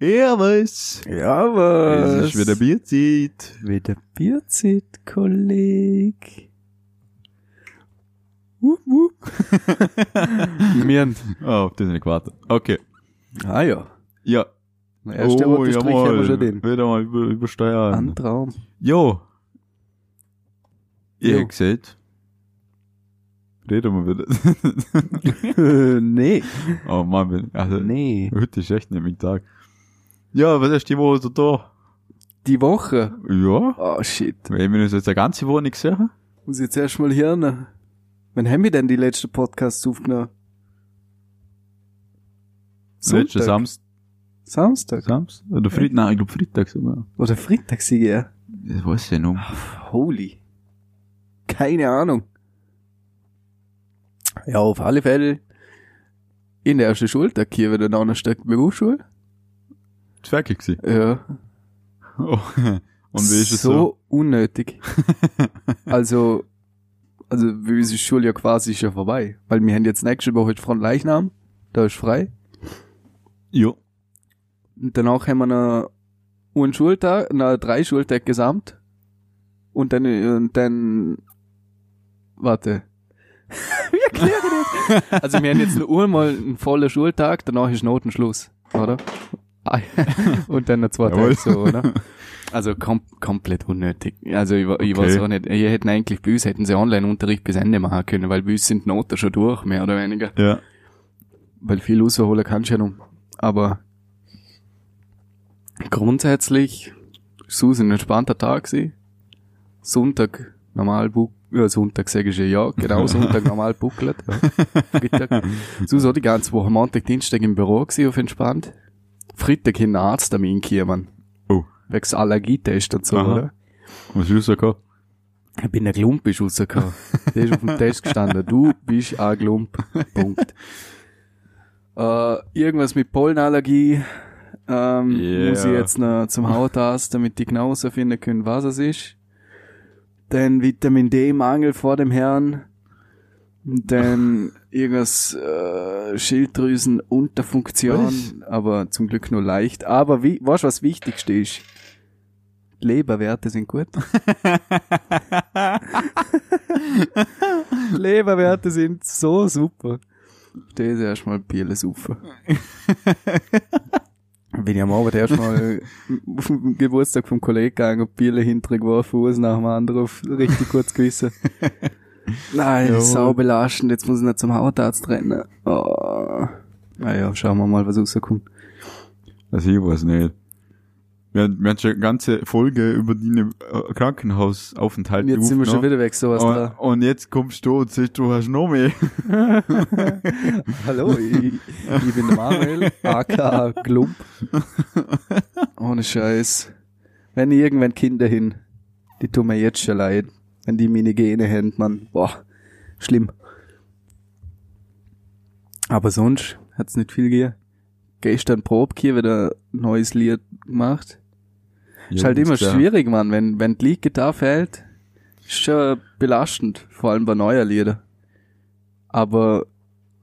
Ja, was? Ja, was? Es ist wieder Bierzeit. Wieder Bierzeit, Kolleg. Wup, wup. Wir haben, Oh, auf das nicht gewartet. Okay. ah ja. Ja. Der erste oh, rote Strich haben wir schon den. Wieder mal über, übersteuern. Ein Traum. Jo. Ihr Jo. habt gesagt. Reden wir wieder. nee. oh Mann, also, Nee. heute ist echt nicht mein Tag. Ja, was ist die Woche so da? Die Woche. Ja. Oh shit. Wir uns jetzt eine ganze Woche nicht gesehen Muss ich jetzt erstmal hören. Wann haben wir denn die letzten Podcasts aufgenommen? Letzten Samstag. Samstag. Samstag? Oder Freitag? Nein, ich glaube Freitag sogar. Oder Freitag ich ja. Das weiß ich noch. Holy. Keine Ahnung. Ja, auf alle Fälle. In der ersten Schultag hier wieder Donnerstag Berufsschule. Das war wirklich gewesen. Ja. Oh. Und wie ist es so? so? unnötig. also, also, wie ist die Schule ja quasi schon vorbei. Weil wir haben jetzt nächste Woche von Leichnam. Da ist frei. Ja. Und danach haben wir noch einen Schultag, noch drei Schultage gesamt. Und dann, und dann, warte. Wie erkläre ich das? Also wir haben jetzt nur einmal einen vollen Schultag, danach ist Notenschluss, oder? Und dann noch zwei Jawohl. Tage so, oder? Also kom komplett unnötig. Also ich, wa- ich Okay. weiß auch nicht. Wir hätten eigentlich bei uns hätten sie Online-Unterricht bis Ende machen können, weil bei uns sind die Noten schon durch, mehr oder weniger. Ja. Weil viel rausholen kannst du ja noch. Aber grundsätzlich ist ein entspannter Tag gewesen. Sonntag normal buck, ja, Sonntag sage ich schon ja, genau, Sonntag normal buckelt. Ja. Freitag. So so die ganze Woche, Montag, Dienstag im Büro gewesen, auf entspannt. Freitag in den Arzttermin gekommen. Oh. Wegs Allergietest und so, Aha. oder? Was ist rausgekommen? Ich bin ein Glump ist rausgekommen. Der ist auf dem Test gestanden. Du bist ein Glump. Punkt. Äh, irgendwas mit Pollenallergie. Ähm, Yeah. Muss ich jetzt noch zum Hautarzt, damit die genau herausfinden können, was es ist. Dann Vitamin D-Mangel vor dem Herrn. Und Dann irgendwas äh, Schilddrüsenunterfunktion, Was? aber zum Glück nur leicht. Aber wie, weißt du, was Wichtigste ist? Leberwerte sind gut. Leberwerte sind so super. Das ist erstmal Bier saufen. Bin ich am Abend erstmal auf den Geburtstag vom Kollegen gegangen und Bier hinterher geworfen, Fuß nach dem anderen auf richtig kurz gewissen. Nein, Jawohl. sau belastend, jetzt muss ich noch zum Hautarzt rennen. Oh. Naja, schauen wir mal, was rauskommt. Also ich weiß nicht. Wir, haben- wir haben schon eine ganze Folge über deine äh, Krankenhausaufenthalte Jetzt sind wir schon wieder weg, sowas und, dran. und jetzt kommst du und sagst, du hast noch mehr. Hallo, ich, ich bin der Manuel, aka Glump. Ohne Scheiß. Wenn ich irgendwann Kinder hin, die tun mir jetzt schon leid. Wenn die meine Gene haben, man, boah, schlimm. Aber sonst hat's nicht viel gegeben. Gestern Probe hier wieder ein neues Lied gemacht. ist halt immer schwierig, man, wenn, wenn die Leadgitarre fällt, ist schon belastend, vor allem bei neuer Lieder. Aber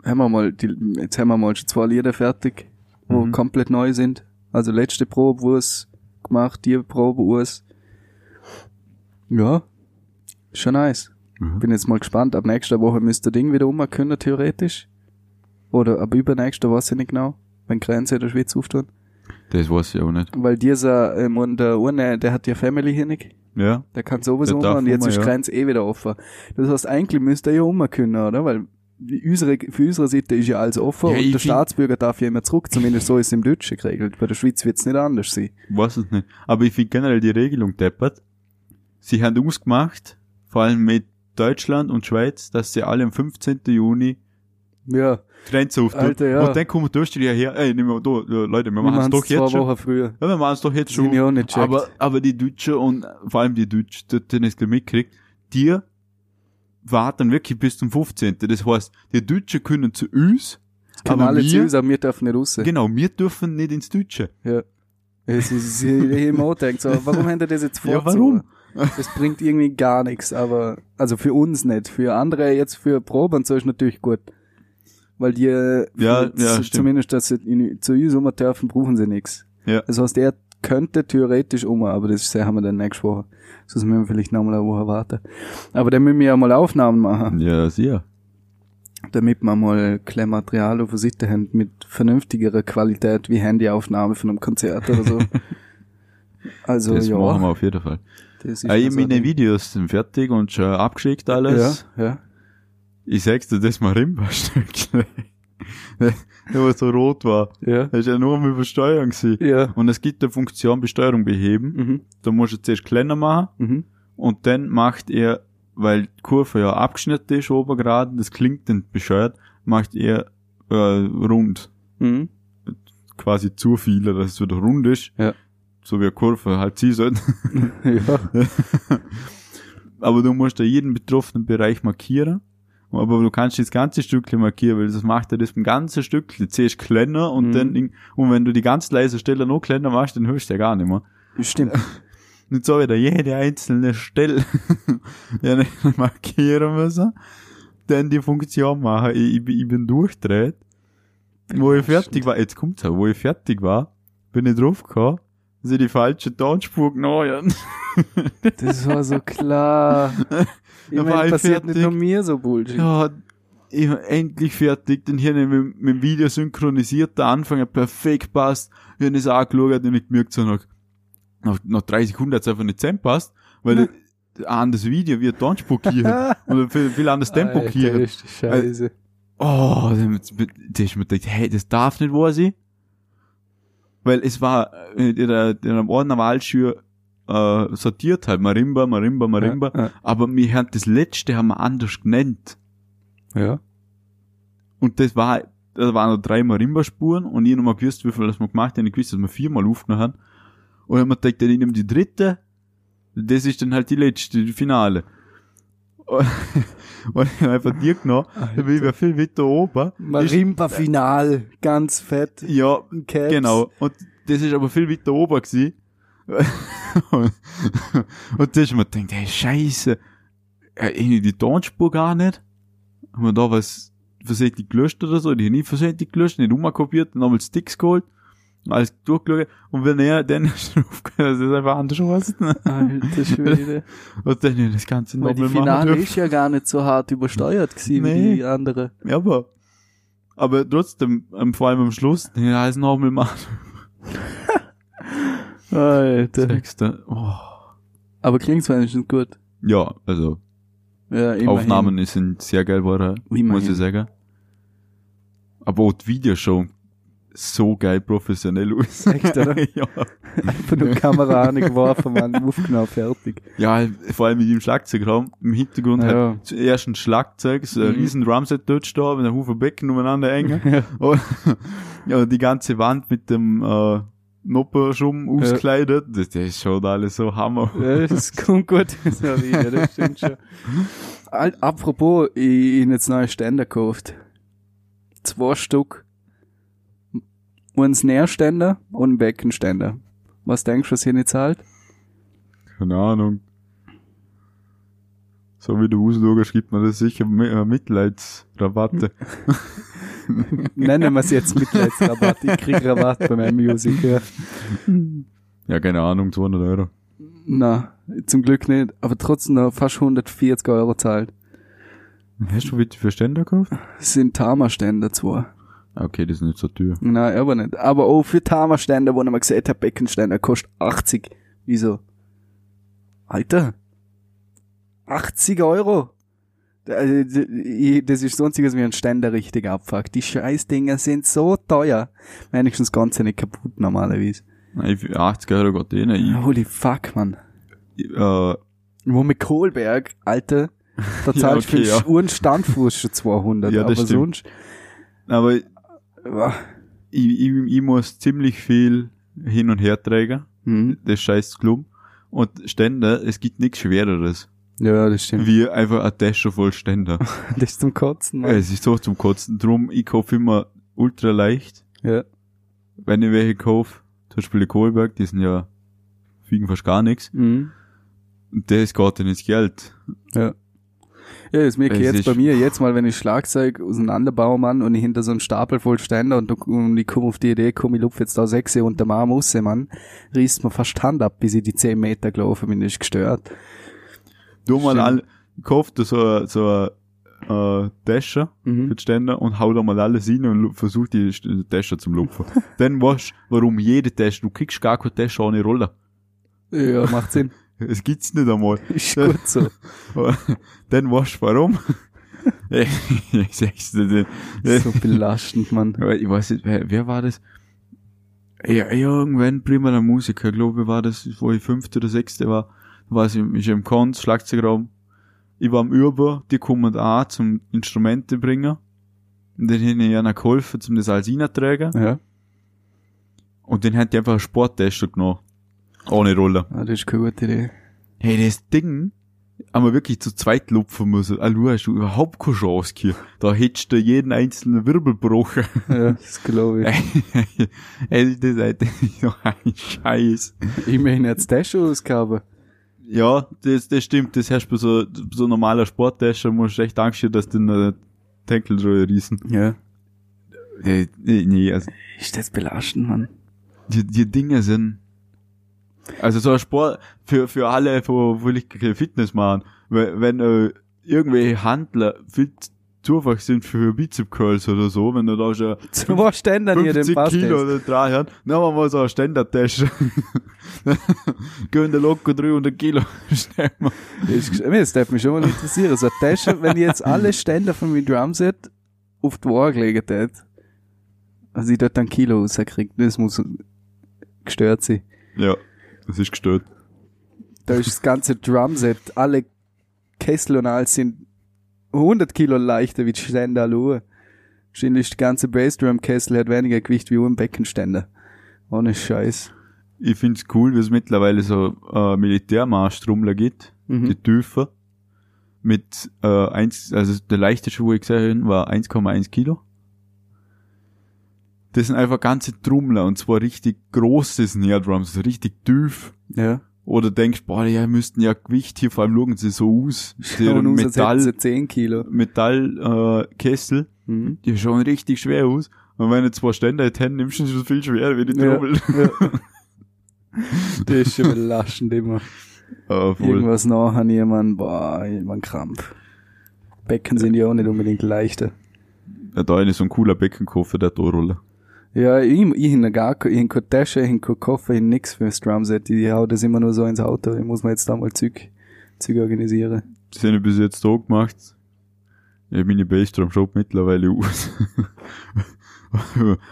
haben wir mal, die, jetzt haben wir mal schon zwei Lieder fertig, wo Mhm. komplett neu sind. Also letzte Probe Urs gemacht, die Probe Urs. Ja, schon nice. Mhm. Bin jetzt mal gespannt. Ab nächster Woche müsste Ding wieder um können, theoretisch. Oder ab übernächster, weiß ich nicht genau, wenn Grenze in der Schweiz auftun. Das weiß ich auch nicht. Weil dieser, ähm, und der Urne, der hat ja Family hier nicht. Ja. Der kann sowieso Der um und jetzt um, ist ja. Grenze eh wieder offen. Das heißt, eigentlich müsste er ja um können, oder? Weil unsere, für unsere Seite ist ja alles offen Ja, und der Staatsbürger darf ja immer zurück. Zumindest so ist es im Deutschen geregelt. Bei der Schweiz wird es nicht anders sein. Weiß es nicht. Aber ich finde generell die Regelung deppert. Sie haben ausgemacht, vor allem mit Deutschland und Schweiz, dass sie alle am 15. Juni Ja, Grenze auftun. Alter, ja. Und dann kommen die Österreicher her, ey, nehmen wir da, Leute, wir wir machen es doch jetzt schon. Wochen früher. Ja, wir machen es doch jetzt schon. ja auch nicht checkt. Aber, aber die Deutschen und vor allem die Deutschen, die, die das mitkriegt, die warten wirklich bis zum 15. Das heißt, die Deutschen können zu uns, Können aber alle wir, zu uns, aber wir dürfen nicht raus. genau, wir dürfen nicht ins Deutsche. Ja. Es ist, ich immer denkt so, warum haben die das jetzt vor? Ja, warum? Das bringt irgendwie gar nichts, aber, also für uns nicht. Für andere jetzt für Proben und so ist natürlich gut. Weil die, Ja, ja, zumindest, dass sie in, zu uns um dürfen, brauchen sie nichts. Ja. Das heißt, er könnte theoretisch um, aber das haben wir dann nächste Woche. Sonst müssen wir vielleicht noch mal eine Woche warten. Aber dann müssen wir ja mal Aufnahmen machen, Ja, sicher. damit wir mal Klemmmaterial auf der Seite haben mit vernünftigerer Qualität wie Handyaufnahme von einem Konzert oder so. Also Das ja, machen wir auf jeden Fall. Das ist ich, meine ein- Videos sind fertig und schon abgeschickt alles. Ja, ja. Ich sag's dir, das Marimba-Stückchen. der was so rot war. Ja. Das ist ja nur mit Besteuerung gewesen. Ja. Und es gibt eine Funktion Besteuerung beheben. Mhm. Da musst du zuerst kleiner machen Mhm. und dann macht er, weil die Kurve ja abgeschnitten ist oben gerade, das klingt dann bescheuert, macht er äh, rund. Mhm. Quasi zu viele, dass es wieder rund ist. Ja. So wie eine Kurve halt sie sollte. ja. aber du musst da jeden betroffenen Bereich markieren. Aber du kannst das ganze Stückchen markieren, weil das macht er das beim ganzen Stückchen. Zuerst kleiner und Mhm. dann, und wenn du die ganz leise Stelle noch kleiner machst, dann hörst du ja gar nicht mehr. Stimmt. Und so wieder jede einzelne Stelle ja, markieren müssen, dann die Funktion machen. Ich, ich, bin- ich bin durchdreht. Wo ich fertig war, jetzt kommt's auch, wo ich fertig war, bin ich draufgekommen, ich die falsche Tonspur genommen Das war so klar. Ich Da war meine, passiert nicht fertig. nur mir so Bullshit. Ja, ich war endlich fertig, dann hier mit, mit dem Video synchronisiert, der Anfang hat perfekt passt, ich habe es angeschaut und ich gemerkt, so nach, nach, nach drei Sekunden hat es einfach nicht zusammenpasst, weil ein anderes Video wie ein Tonspur hier oder viel, viel Tempo Alter, hier. ist die Scheiße. Oh, dann da ist mir gedacht, hey, das darf nicht wahr sein. Weil es war äh, in der, in der Ordner Wahlschür äh, sortiert halt, Marimba, Marimba, Marimba, Ja, aber wir haben das letzte haben wir anders genannt. ja. Und das war, da waren noch drei Marimba-Spuren und ich noch mal gewusst, wie viel das wir gemacht haben. Ich gewusst, dass wir viermal aufgenommen haben. Und dann haben wir gedacht, dann nehmen die dritte. Das ist dann halt die letzte, die Finale. Und ich habe einfach die genommen, dann bin ich viel weiter oben. Marimba-Final, ganz fett. Ja, Caps. genau. Und das ist aber viel weiter oben gewesen. und, und da ist mir gedacht, hey, scheiße. Ja, irgendwie die Tonspur gar nicht. Haben wir da was versehentlich gelöscht oder so? Die habe ich versehentlich gelöscht, nicht umkopiert, nochmal Sticks geholt, alles durchgeschaut. Und wenn er dann ist aufgehört, dass es einfach anders was. Alter Schwede. Und dann das Ganze die nochmal machen Finale dürfen. ist ja gar nicht so hart übersteuert gewesen Nee. wie die andere. Ja, aber, aber trotzdem, ähm, vor allem am Schluss, den heißen nochmal machen. Alter. Sechste. Oh. Aber klingt's wenigstens gut. Ja, also, Ja, immerhin. Aufnahmen sind sehr geil geworden, muss ich sagen. Aber auch die Videoshow so geil professionell aus. Echt, oder? ja. Einfach nur Kamera angeworfen, man, aufgenommen, fertig. ja, vor allem mit dem Schlagzeugraum im Hintergrund Ja. halt zuerst ein Schlagzeug, so ein Mhm. riesen Drumset dort da, mit einem Haufen Becken umeinander hängen. Ja. Und, ja, die ganze Wand mit dem äh, Nopperschumm auskleidet, das, das schaut alles so hammer. Ja, das kommt gut. So wie, ja, das stimmt schon. Apropos, ich, ich jetzt neue Ständer gekauft. Zwei Stück. Ein Nährständer und ein Beckenständer. Was denkst du, was hier nicht zahlt? Keine Ahnung. So wie du ausschaust, gibt man das sicher äh, Mitleidsrabatte. Nennen wir es jetzt Mitleidsrabatt. Ich krieg Rabatt bei meinem Music. Ja. Ja, keine Ahnung, 200 Euro. Na, zum Glück nicht. Aber trotzdem noch fast 140 Euro zahlt. Hast du bitte für Ständer gekauft? Das sind Thermaständer zwar. Okay, das ist nicht so teuer. Nein, aber nicht. Aber auch für Thermaständer, wo ich mal gesagt habe, Beckenständer kostet 80. Wieso? Alter. 80 Euro. Äh, Das ist sonstiges wie ein Ständer richtig abfuckt. Die Scheißdinger sind so teuer. Wenigstens ganz nicht kaputt normalerweise. Nein, für 80 Euro geht eh nicht. Holy fuck, man. Äh, Wo mit Kohlberg, Alter, da Ja, zahlst du okay, für ja. Uhren Standfuß schon 200. Ja, das aber stimmt. sonst, aber ich, ich, ich muss ziemlich viel hin und her tragen. hm. Das scheiß Klum. Und Ständer, es gibt nichts Schwereres. Ja, das stimmt. Wie einfach eine Tasche voll Ständer. Das ist zum Kotzen, Mann. es ist so zum Kotzen. Drum, ich kaufe immer ultra leicht. Ja. Wenn ich welche kaufe, zum Beispiel die Kohlberg, die sind ja, wiegen fast gar nichts. Mhm. Und das geht dann ins Geld. Ja. Ja, ich Es jetzt ist- bei mir, jetzt mal, wenn ich Schlagzeug auseinanderbaue, Mann, und ich hinter so einem Stapel voll Ständer und, und ich komme auf die Idee, komm, ich lupfe jetzt da sechs und der Mann muss, Mann, riest mir fast Hand ab, bis ich die zehn Meter gelaufen bin, ist gestört. Du mal alle, kauf dir so, so äh, Tasche für Mhm. die Ständer und hau da mal alles rein und versuch die Tasche zum Lupfen. Dann weißt du, warum jede Tasche, du kriegst gar keine Tasche ohne Roller. Ja, macht Sinn. Es gibt's nicht einmal. Ist gut so. Dann weißt du warum. ich sag's dir nicht. So belastend, Mann. Aber ich weiß nicht, wer, wer war das? Ja, irgendwann prima der Musiker, glaube ich, war das, wo ich fünfte oder sechste war, war ich, ich im Konz, Schlagzeugraum. Ich war am Über, die kommen auch zum Instrumente bringen. Und dann hätte ich einer geholfen, zum das alles reintragen. Ja, Und dann hat die einfach eine Sporttasche genommen. Ohne Roller. ah, das ist keine gute Idee. Hey, das Ding, haben wir wirklich zu zweit lupfen müssen. Du hast du überhaupt keine Chance hier. Da hättest du jeden einzelnen Wirbel gebrochen. Ja, das glaube ich. Älte Seite, so ein Scheiß. Immerhin hat's das schon ausgehaben. Ja, das, das stimmt. Das hast du bei so, so normaler Sporttasche, musst du echt Angst haben, dass du eine Tankel drüber riesen. Ja. Nee, nee, also, Ist das belastend, Mann. die, die Dinge sind, also so ein Sport, für, für alle, wo, wo ich keine Fitness machen, wenn, wenn äh, irgendwelche Handler viel zu einfach sind für Bizep Curls oder so, wenn du da schon Zum was denn dann hier den 50 Kilo oder drei haben, dann haben wir mal so eine Ständertasche. Gehen der locker 300 Kilo. Schnell mal. Das, darf mich schon mal interessieren. So eine Tasche, wenn ich jetzt alle Ständer von meinem Drumset auf die Waage gelegt hätte, also ich dort ein Kilo rauskriegt, das muss gestört sein. Ja, das ist gestört. Da ist das ganze Drumset, alle Kessel und alles sind 100 Kilo leichter wie die Ständer. Wahrscheinlich die ganze Bassdrum-Kessel hat weniger Gewicht wie ein Beckenständer. Ohne Scheiß. Ich find's cool, wie es mittlerweile so äh, Militärmarschtrommler gibt, Mhm. die Tüfer. Mit äh, eins, also der leichteste, wo ich gesehen habe, war 1,1 Kilo. Das sind einfach ganze Trommler und zwar richtig große Snare Drums, so richtig tief. Ja. Oder denkst, boah, ja, müssten ja Gewicht hier, vor allem schauen sie so aus. Uns hätten Metall, sie 10 Kilo. Metall, äh, Kessel, Mhm. die schauen richtig schwer aus. Und wenn du zwei Ständer hätten, nimmst du schon viel schwerer wie die Ja. Trommel. Das ist schon belastend immer. Voll. Irgendwas nachher jemand, boah, jemand Krampf. Becken sind ja auch nicht unbedingt leichter. Ja, da ist so ein cooler Beckenkoffer, der Torroller. Ja, ich, ich hin gar ich hin keine Tasche, ich hin keinen Koffer, ich hin nix fürs Drumset. Ich hau das immer nur so ins Auto. Ich muss mir jetzt da mal Züg, Züg organisieren. Das habe ich bis jetzt da gemacht. Ich hab meine Bassdrum Shop mittlerweile aus.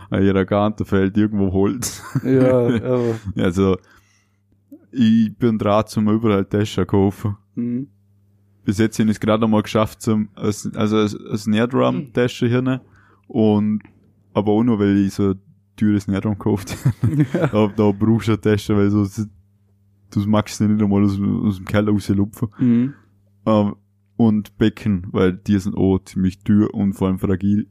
An ihrer Kante fällt irgendwo Holz. Ja, aber, Also, ich bin dran zum überall Taschen kaufen. hm, Bis jetzt habe ich es gerade einmal geschafft, zum, als- also als, als Snare Drum Tasche hier. Und, aber auch nur, weil ich so ein teures Drum gekauft habe. da, da brauchst du eine Tasche, weil so, du magst nicht einmal aus, aus dem Keller rauslupfen. Hm. Ähm, und Becken, weil die sind auch ziemlich teuer und vor allem fragil.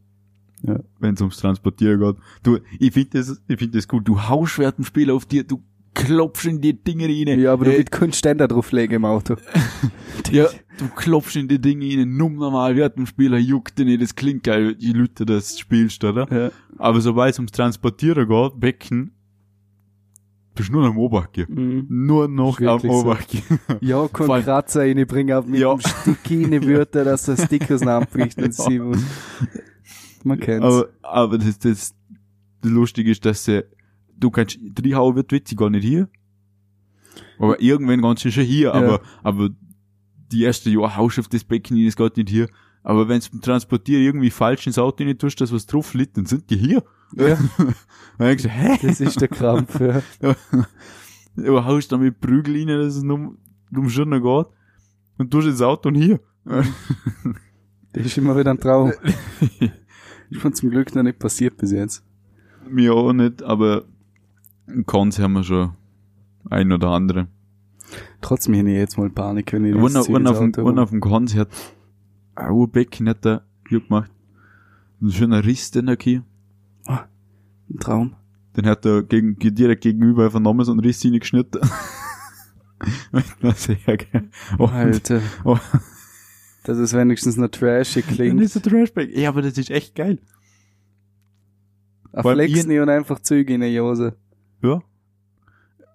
Ja. Wenn es ums Transportieren geht. Du, ich finde das, ich finde das gut. Du haust während dem Spiel auf dir, du klopfst in die Dinge rein. Ja, aber du Äh, keinen Ständer drauflegen im Auto. ja, du klopfst in die Dinge rein, numm normal, während dem Spieler juckt nicht, das klingt geil, die Leute das spielst, oder? Ja. Aber sobald es ums Transportieren geht, Becken, bist nur noch am Obergehen. Mhm. Nur noch am wirklich so. Ja, kein allem- Kratzer reinbringen auf mit Ja. dem Stick rein Wörter, dass der Stick auseinanderbricht und sie muss. Man kennt's. Aber, aber das, das, das Lustige ist, dass sie, du kannst, reinhauen wird witzig gar nicht hier. Aber irgendwann du schon hier, Ja. aber, aber die erste Jahr haust auf das Becken rein, das geht nicht hier. Aber wenn beim Transportieren irgendwie falsch ins Auto rein tust, dass was drauf liegt, dann sind die hier. Ja. Dann ich gesagt, hä? das ist der Krampf, ja. Du haust da mit Prügel rein, dass es nur, um noch geht. Und tust ins Auto und hier. Das ist immer wieder ein Traum. ist mir zum Glück noch nicht passiert bis jetzt. Mir auch nicht, aber Konz haben wir schon ein oder andere. Trotzdem hätte ich jetzt mal Panik, wenn ich das wenn ins auf dem, wenn auf dem Konzert ein Urbecken hat er gemacht. Ein schöner Riss, den er hier. Ein Traum. Den hat er gegen, direkt gegenüber vernommen so einen Riss reingeschnitten. das war sehr geil. Und, Alter. oh, Dass es wenigstens noch trashig klingt. ist der Trashback. Ja, aber das ist echt geil. Ein Vor allem Flex ihr- nicht und einfach Züge in die Jose. Ja.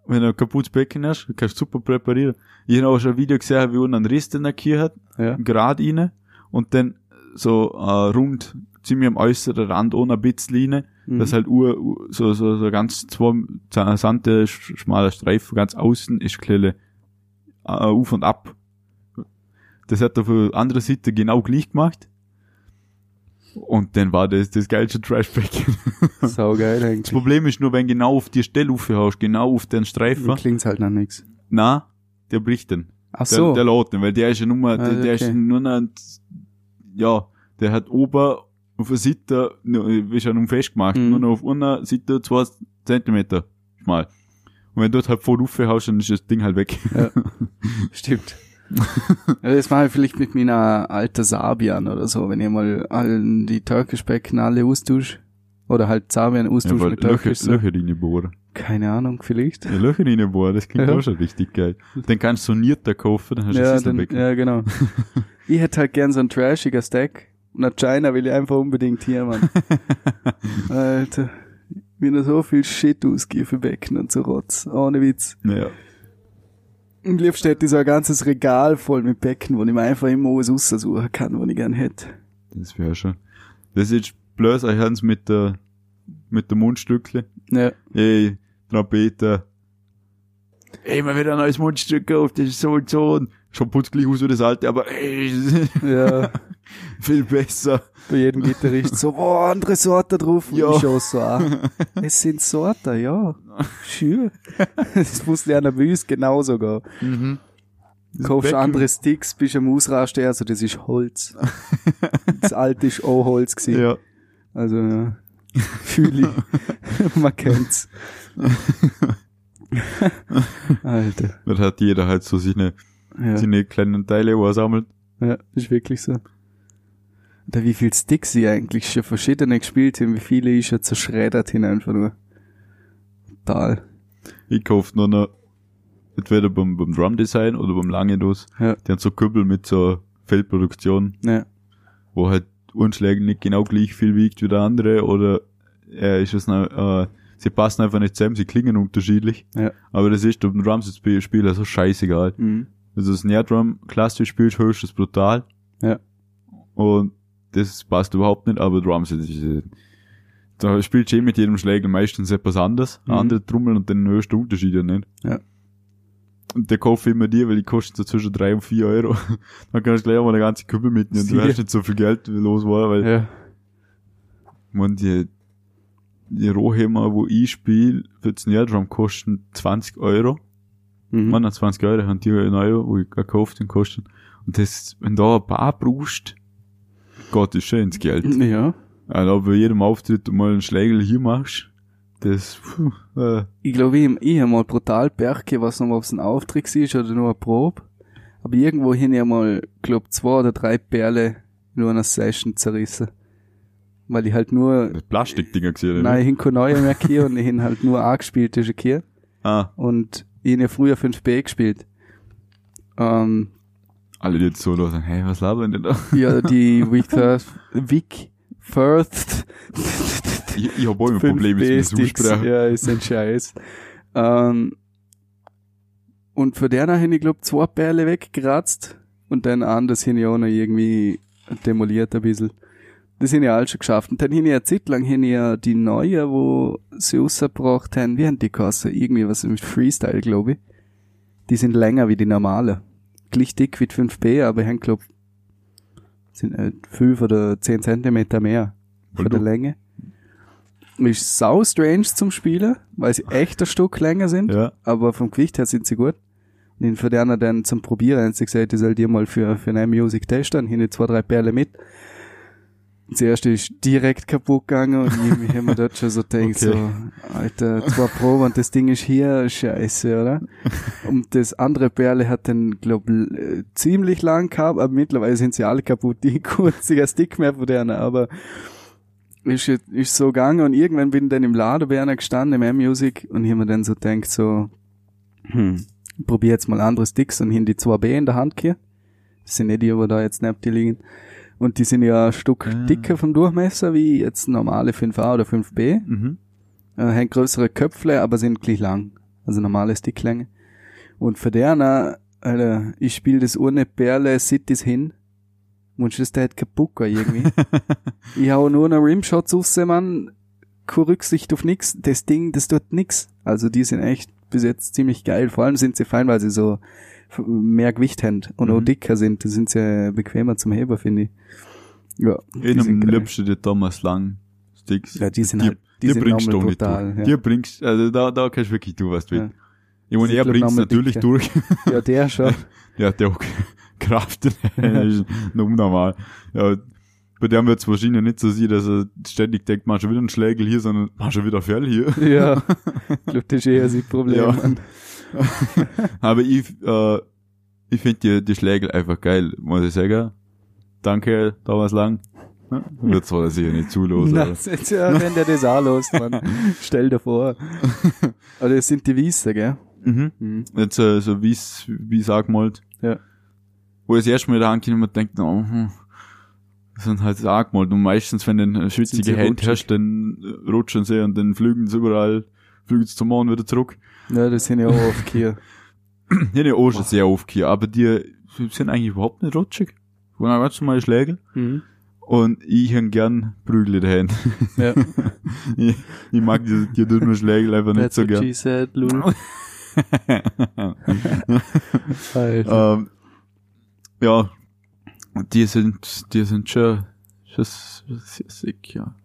Wenn du ein kaputtes Becken hast, kannst du super präparieren. Ich habe auch schon ein Video gesehen, wie unten ein Riss in der Kier hat, Ja. gerade rein, und dann so äh, rund, ziemlich am äußeren Rand ohne ein bisschen rein, Mhm. das halt ur, ur, so, so, so ganz zwei sante, sch- schmaler Streifen, ganz außen ist kleine äh, auf und ab. Das hat er für andere Seite genau gleich gemacht. Und dann war das das geilste Trashbecken. Sau geil Das eigentlich. Problem ist nur, wenn genau auf die Stelle aufhaust, genau auf den Streifen, Klingt's halt nach nix. na, der bricht dann. Ach Der, so. der lädt dann, weil der ist ja nur, der, Ah, der ist okay. nur noch, ja, der hat oben auf der Seite, ist ja nun festgemacht, Mhm. nur noch auf einer Seite zwei Zentimeter schmal. Und wenn du dort halt voll aufhaust, dann ist das Ding halt weg. Ja. Stimmt. Ja, das mache ich vielleicht mit meiner alten Sabian oder so, wenn ich mal allen die Türkischbecken alle austausche. Oder halt Sabian Ja, austausche weil mit Löcher, Türkisch. so. Löcher reinbohren. Keine Ahnung, vielleicht. Ja, Löcher reinbohren, das klingt Ja. auch schon richtig geil. Dann kannst du sonierter kaufen, dann hast du Ja, das dann, ja, genau. ich hätte halt gern so ein trashiger Stack. Und nach China will ich einfach unbedingt hier, Mann. Alter. Wieder so viel Shit ausgeben für Becken und so Rotz. Ohne Witz. Ja. Liebsten hätte ich so ein ganzes Regal voll mit Becken, wo ich mir einfach immer alles raussuchen kann, was ich gern hätte. Das wäre schon. Das ist bloß, ich hab's mit der, mit der Mundstückle. Ja. Ey, Trompeter. Ey, mal wieder ein neues Mundstück auf, das ist so und so. Und schon putzt gleich aus wie das alte, aber ey, Ja. viel besser. Bei jedem Gitarrist so, oh, andere Sorte drauf. Und Ja. ich schaue so an. Es sind Sorten, ja. Schür. Das muss ja nervös genauso gehen. Mhm. Kaufst andere Sticks, bist am Ausrasten, also das ist Holz. das alte ist auch Holz gewesen. Ja. Also, ja. Fühle ich. Man kennt's. Alter. Dann hat jeder halt so seine, Ja. seine kleinen Teile, wo er sammelt. ja, ist wirklich so. Oder wie viel Sticks ich eigentlich schon verschiedene gespielt habe, wie viele ich schon zerschreddert hin einfach nur. Total. Ich kauf nur noch, entweder beim, beim Drum Design oder beim Langedos. Ja. Die haben so Kübel mit so Feldproduktion, Ja. wo halt Unschläge nicht genau gleich viel wiegt wie der andere oder äh, ist es noch, äh, sie passen einfach nicht zusammen, sie klingen unterschiedlich. Ja. Aber das ist beim Drums-Spiel also scheißegal. Mhm. Also das Snare Drum klassisch spielst, hörst du es brutal. Ja. Und das passt überhaupt nicht, aber Drums da du eh mit jedem Schläger meistens etwas anderes, Mhm. andere Trommeln und dann hörst du Unterschiede nicht. Ja. Und der kaufe ich immer dir, weil die kosten so zwischen drei und vier Euro. Dann kannst du gleich mal eine ganze Kübel mitnehmen. Du Sicher. hast nicht so viel Geld wie los war, weil Ja. man die, die Rohhämmer, wo ich spiele, für den Snare Drum kosten 20 Euro. Mhm. Man hat 20 Euro, haben die neu, wo ich gekauft und kosten. Und das, wenn da ein paar brauchst, Gott, ist schön ins Geld. Ja. Also, bei jedem Auftritt mal einen Schlägel hier machst, das, puh, äh, Ich glaube, ich, ich hab mal brutal Berke, was noch auf ein Auftritt war oder nur eine Probe. Aber irgendwo hin ich mal, glaub, zwei oder drei Perle nur einer Session zerrissen. Weil ich halt nur, Plastikdinger gesehen, nein, ich keine neue mehr hier und ich hin halt nur angespielt ist hier. Ah, Und ich hab ja früher 5B gespielt. Ähm, alle die jetzt so da sagen, hey, was labern die da? ja, die Vic Firth, Vic Firth, Ich, ich hab auch immer Probleme mit 5B-Sticks. Aussprache. Ja, ist ein Scheiß. Ähm, und für den habe ich, glaub, zwei Perle weggeratzt und dann anders hin ich auch noch irgendwie demoliert ein bisschen. Das habe ich alles schon geschafft. Und dann habe ich eine Zeit lang habe ich ja die neue, wo sie rausgebracht haben, wie haben die geheißen? Irgendwie was mit Freestyle, glaube ich. Die sind länger wie die normale. Gleich dick wie die 5B, aber ich habe, glaub, sind äh, 5 oder 10 Zentimeter mehr von der Länge. Ist sau strange zum Spielen, weil sie echt ein Stück länger sind, Ja, aber vom Gewicht her sind sie gut. Und für anderen dann zum Probieren sie gesagt, ich soll dir mal für, für eine Music testen, hin zwei, drei Perle mit. Das erste ist direkt kaputt gegangen und ich habe mir dort schon so gedacht, Okay. so, Alter, zwei Proben und das Ding ist hier, scheiße, oder? Und das andere Perle hat dann, glaub, äh, ziemlich lang gehabt, aber mittlerweile sind sie alle kaputt, die kurziger Stick mehr von denen, aber ist, jetzt- ist so gegangen und irgendwann bin ich dann im Laden bei einer gestanden, im M-Music und ich hab mir dann so gedacht, so, hm, probier jetzt mal andere Sticks und hin die 2B in der Hand hier. Das sind nicht die, die da jetzt neben dir liegen. Und die sind ja ein Stück Ah. dicker vom Durchmesser wie jetzt normale 5a oder 5b. Mhm. Äh, haben größere Köpfle, aber sind gleich lang. Also normale Sticklänge. Und für derner, Alter, ich spiele das ohne Perle, sit das hin. Wunsch das da halt kaputt irgendwie. ich hau nur noch Rimshots raus, Mann. Keine Rücksicht auf nix. Das Ding, das tut nix. Also die sind echt bis jetzt ziemlich geil. Vor allem sind sie fein, weil sie so mehr Gewicht haben und auch Mhm. dicker sind. Da sind sie bequemer zum Heber, finde ich. Ja, In geil. liebsten die Thomas Lang Sticks. Ja, die sind die, halt, die, die sind bringst du nicht brutal. durch. Ja. Die bringst, also da, da kannst du wirklich tun, was du Ja. Ich meine, er bringt's natürlich dicker. durch. ja, der schon. Ja, der auch Kraft das ist noch unnormal. Ja, bei dem wird es wahrscheinlich nicht so sein, dass er ständig denkt, mach schon wieder einen Schlägel hier, sondern mach schon wieder Fell hier. Ja, ich glaube, das ist eher sein Problem. Ja. Aber ich, äh, ich finde die, die Schlägel einfach geil, muss ich sagen. Danke, Thomas Lang. Wird zwar sicher nicht zulosen, Na, ja, wenn der das auch los, Mann. Stell dir vor. Aber das sind die Weißen, gell? mhm. Mhm. jetzt äh, so wie wie sag mal Ja. wo ich das erste Mal da angekommen und denkt, oh, hm, das sind halt angemalt und meistens wenn du eine Sind schwitzige Hand hast, dann äh, rutschen sie und dann flügen sie überall, flügen sie zum Mond wieder zurück. Ja, das sind ja auch oft hier. Ja, die auch schon sehr oft hier, aber die sind eigentlich überhaupt nicht rutschig. Waren ganz normale Schlägel Mhm. und ich häng gern Prügel in der Hand. Ja. ich, ich mag die, die dünnen Schlägel einfach nicht That's so what gern. she said, ähm, ja, die sind, die sind schon, schon sick, ja.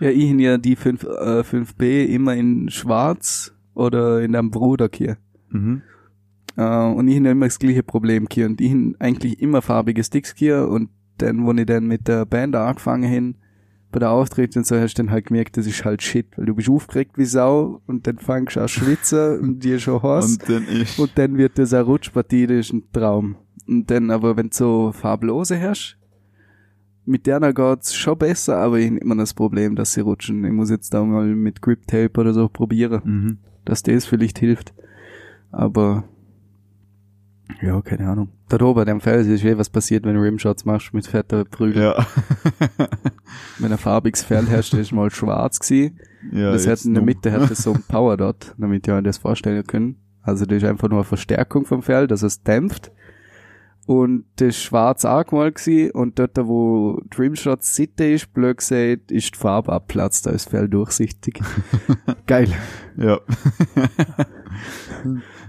Ja, ich hin ja die 5, äh, 5b immer in schwarz oder in einem Bruder hier. Mhm. Äh, und ich hin immer das gleiche Problem hier. Und ich hin eigentlich immer farbige Sticks hier. Und dann, wo ich dann mit der Band angefangen hin, bei der Auftritt und so, hast du dann halt gemerkt, das ist halt shit, weil du bist aufgeregt wie Sau und dann fangst du an schwitzen und dir schon Hass. Und dann ist, Und dann wird das eine Rutschpartie, das ist ein Traum. Und dann aber, wenn du so farblose hast, mit der geht's schon besser, aber ich hab immer das Problem, dass sie rutschen. Ich muss jetzt da mal mit Grip Tape oder so probieren, mhm. dass das vielleicht hilft. Aber, ja, keine Ahnung. Da oben dem Fels ist eh was passiert, wenn du Rimshots machst mit fetter Prügel. ja. Wenn ein farbiges Fell das ist mal schwarz gewesen. ja das hat in der. Mitte hat das so ein Power Dot, damit ihr euch das vorstellen können. Also das ist einfach nur eine Verstärkung vom Fell, dass es dämpft. Und das schwarz angemalt gewesen und dort, wo Dreamshot Sitte ist, blöd gesagt, ist die Farbe abplatzt, da ist das Fell durchsichtig. Geil. Ja.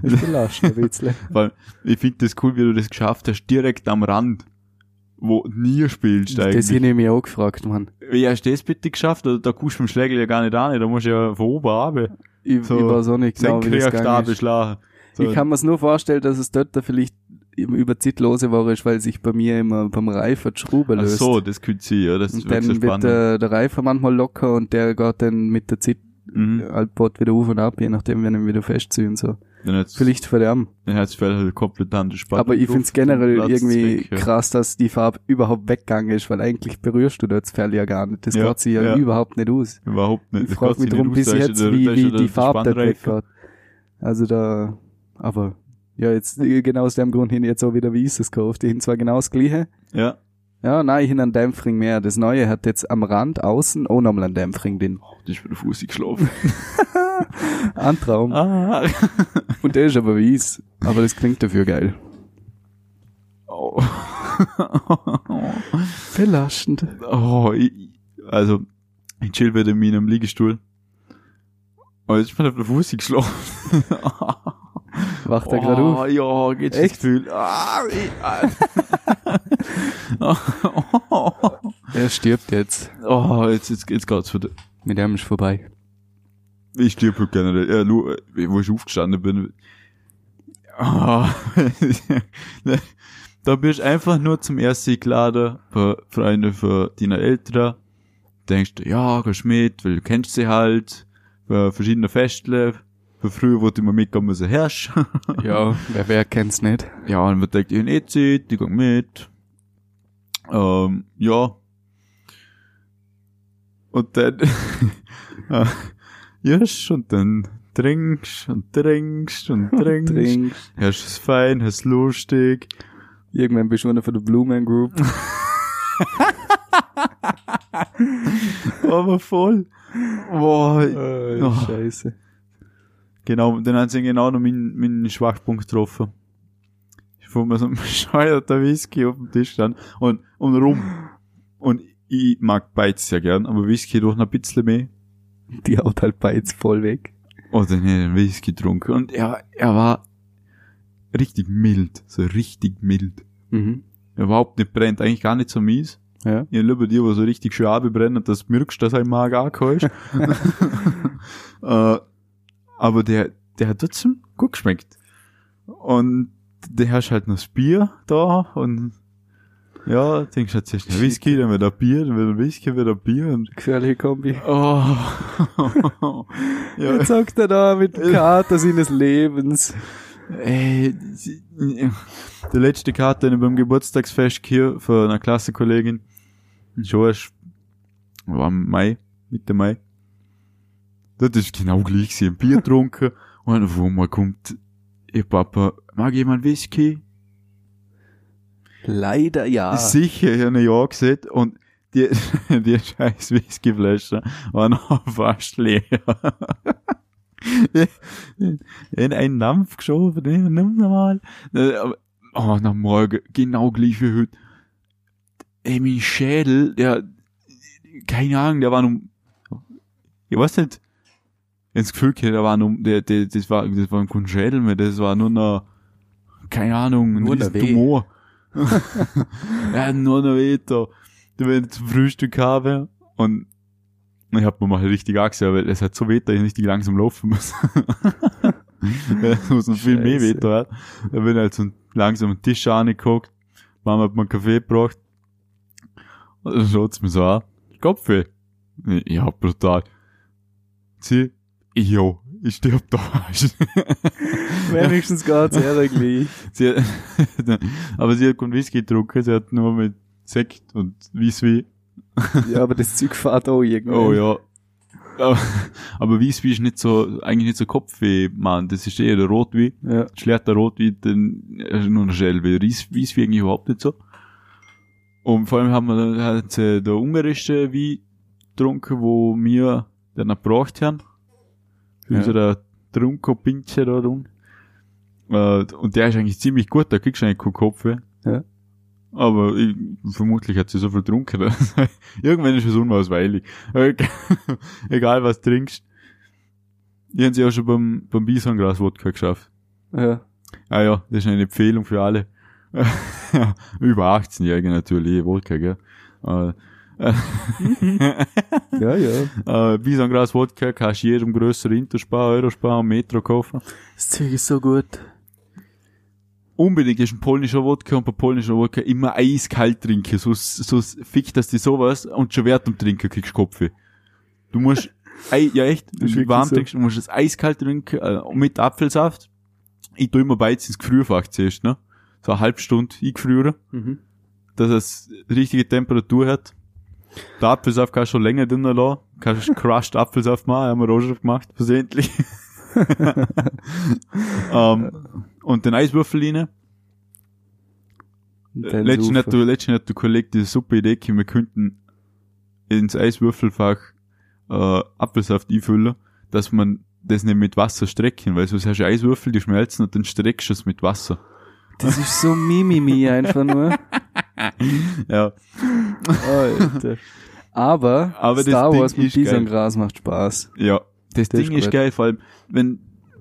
Ist belastend, ein bisschen. Weil ich finde das cool, wie du das geschafft hast, direkt am Rand, wo nie spielst Das eigentlich. hätte ich mich auch gefragt, Mann. Wie hast du das bitte geschafft? Da, da kommst du vom Schlägel ja gar nicht an, da musst du ja von oben runter. Ich, So ich weiß auch nicht genau, wie das gegangen ist. So, Ich kann mir's nur vorstellen, dass es dort da vielleicht über Zeitlose war, ist, weil sich bei mir immer beim Reifer die Schraube Ach löst. so, das könnte sein, ja, das ist Und dann so wird spannend. der, der Reifer manchmal locker und der geht dann mit der Zeit mhm. Altbot wieder auf und ab, je nachdem, wenn er wieder festziehen so. Dann hat's, Vielleicht verdammt. dann hat's Fell halt komplett andere Spannung. Aber ich find's generell irgendwie weg, ja. krass, dass die Farbe überhaupt weggegangen ist, weil eigentlich berührst du das Fell ja gar nicht. Das Ja, geht sich ja, ja. überhaupt nicht aus. Überhaupt nicht. Ich frage mich drum bis da jetzt, wie, da wie die Farbe Spannreifer. weggeht. Also da, aber, ja, jetzt, äh, genau aus dem Grund hin jetzt auch wieder Weißes gekauft. Ich hin zwar genau das gleiche. Ja. Ja, nein, ich hin einen Dämpfring mehr. Das neue hat jetzt am Rand außen auch nochmal einen Dämpfring drin. Das ist wieder Fuß geschlafen. Ein Traum. ah. Und der ist aber weiß. Aber das klingt dafür geil. Oh. Belastend. oh, ich, also, ich chill wieder in meinem Liegestuhl. Aber jetzt ist mir auf der Fuß geschlafen. Wacht er gerade oh, auf? ja, das Echt? Gefühl. Ah, ich, Er stirbt jetzt. oh, jetzt, jetzt, jetzt geht's wieder. Mit dem ist vorbei. Ich stirb halt generell. Ja, nur, äh, wo ich aufgestanden bin. Ah. da bist du einfach nur zum ersten geladen, für Freunde für deine Eltern. Denkst du, ja, gehst mit, weil du kennst sie halt, für verschiedene Festle. Früher wollte ich mal mitgehen müssen, herrsch. Ja, wer, wer kennt's nicht? ja, und man denkt, ich eh Zeit, ich gehe mit. Ähm, ja. Und dann, äh, ja, und dann trinkst und trinkst und trinkst. Trinkst. Hast es fein, hast lustig. Irgendwann bist du einer von der Blue Man Group. Aber voll. Boah. Oh, Scheiße. Genau, dann haben sie genau noch meinen, meinen Schwachpunkt getroffen. Ich vor mir so ein bescheuerter Whisky auf dem Tisch stand und, und rum. Und ich mag Beiz sehr gern, aber Whisky doch noch ein bisschen mehr. Die haut halt beides voll weg. Oder nee, den Whisky getrunken. Und er, er war richtig mild, so richtig mild. Mhm. Überhaupt nicht brennt, eigentlich gar nicht so mies. Ja. Ich liebe die, wo so richtig schön abbrennen, dass du merkst, dass ein Magen angehört. äh, aber der, der hat trotzdem gut geschmeckt. Und der hast halt noch das Bier da und ja, denkst du, jetzt ist ein Whisky, dann wieder Bier, dann wieder Whisky, wieder Bier und Gefährliche Kombi. oh. ja, Jetzt sagt er da mit Kater seines Lebens. ey, sie- der letzte Karte den ich beim Geburtstagsfest hier von einer Klassenkollegin, schon erst, war im Mai, Mitte Mai. Das ist genau gleich gewesen, ein Bier getrunken und dann wo man kommt, ey Papa, mag jemand Whisky? Leider ja. Sicher, ich habe Ja gesagt und die, die scheiß Whiskyflasche war noch fast leer. In einen Dampf geschoben, nimm mal. Äh, aber- Oh, nach morgen, genau gleich wie heute. Ey, mein Schädel, der, keine Ahnung, der war nur, ich weiß nicht, ins Gefühl gehabt, der war nur, der, der, das war, das war kein Schädel mehr, das war nur noch, keine Ahnung, ein. Tumor. ja, nur noch weiter. Wenn ich zum Frühstück habe und ich hab mir mal richtig angesehen, weil es hat so weh, dass ich richtig langsam laufen muss. Muss noch viel mehr Scheiße. weh da. Da bin ich halt so langsam am Tisch angeguckt. Mama hat mir einen Kaffee gebracht. Und dann schaut's mir so an. Kopfweh. Ja, brutal. Sie, jo, ich stirb da. Wenigstens geht's ehrlich. sie hat, aber sie hat keinen Whisky getrunken, sie hat nur mit Sekt und Weisswein. Ja, aber das Zeug fährt auch irgendwie. Oh ja. Aber, aber Weisswein ist nicht so, eigentlich nicht so Kopfweh, Mann. Das ist eher der Rotwein. Ja. Schlechter Rotwein, dann ist nur ein Schellwein. Reis, Weisswein eigentlich überhaupt nicht so. Und vor allem haben wir hat sie der ungarische Wein getrunken, wo wir dann gebraucht haben. Ja. unsere Trunko-Pinche da drum. Äh, und der ist eigentlich ziemlich gut, da kriegst du eigentlich keinen Kopfweh. Ja. Aber ich, vermutlich hat sie so viel getrunken. dass- Irgendwann ist es unausweilig. Egal- Egal was trinkst. Die haben sie auch schon beim, beim Bisongras Wodka geschafft. Ja. Ah ja, das ist eine Empfehlung für alle. Über 18-Jährige natürlich, Wodka, gell. Äh, Ja, ja. äh, Bisongras Wodka kannst du jedem grösseren Interspar, Eurospar und Metro kaufen. Das Zeug ist so gut. Unbedingt ist ein polnischer Wodka und bei polnischer Wodka immer eiskalt trinken. So, so fickt dass die sowas und schon Wert am Trinken kriegst du Kopfweh. Du musst, ei, ja echt, wenn du warm so. trinkst, du musst es eiskalt trinken, äh, mit Apfelsaft. Ich tu immer beides ins Gefrierfach zuerst, ne? So eine halbe Stunde eingefrieren, Mhm. dass es richtige Temperatur hat. Der Apfelsaft kannst du schon länger drinnen lassen. Kannst crushed Apfelsaft machen, haben wir auch schon gemacht, versehentlich. ähm, und den Eiswürfel rein. Letztens hat letztens hat der Kollege diese super Idee gehabt, wir könnten ins Eiswürfelfach äh, Apfelsaft einfüllen, dass man das nicht mit Wasser strecken, weil sonst hast du Eiswürfel, die schmelzen und dann streckst du es mit Wasser. Das ist so Mimimi einfach nur. Ja, Alter. Aber, Aber das Star Ding Wars mit ist geil. Bisongras macht Spaß. ja. Das, Das Ding ist ist geil, vor allem, wenn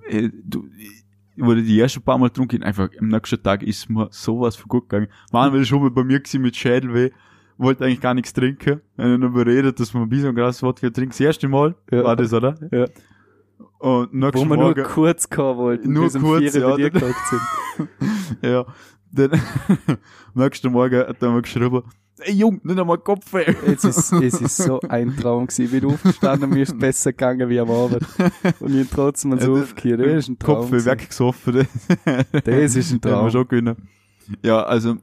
äh, du, ich wurde die ersten paar Mal getrunken, einfach am nächsten Tag ist mir sowas von gut gegangen. Waren wir schon mal bei mir gewesen mit Schädelweh, wollte eigentlich gar nichts trinken. Wenn dann überredet, dass man Bisongras Wodka trinkt. Das erste Mal Ja. war das, oder? Ja. Und Wo nächsten wir nur Morgen, kurz kommen wollten, Nur kurz, ja, ja, dann, am nächsten Morgen hat er mir geschrieben, ey Jung, nicht einmal Kopfweh. Es ist, es ist so ein Traum gewesen, wie du aufgestanden mir ist besser gegangen wie am Abend. Und ich trotzdem mal so aufgehört. Das ist ein Traum. Gewesen. weggesoffen. Das ist ein Traum. schon können. Ja, also,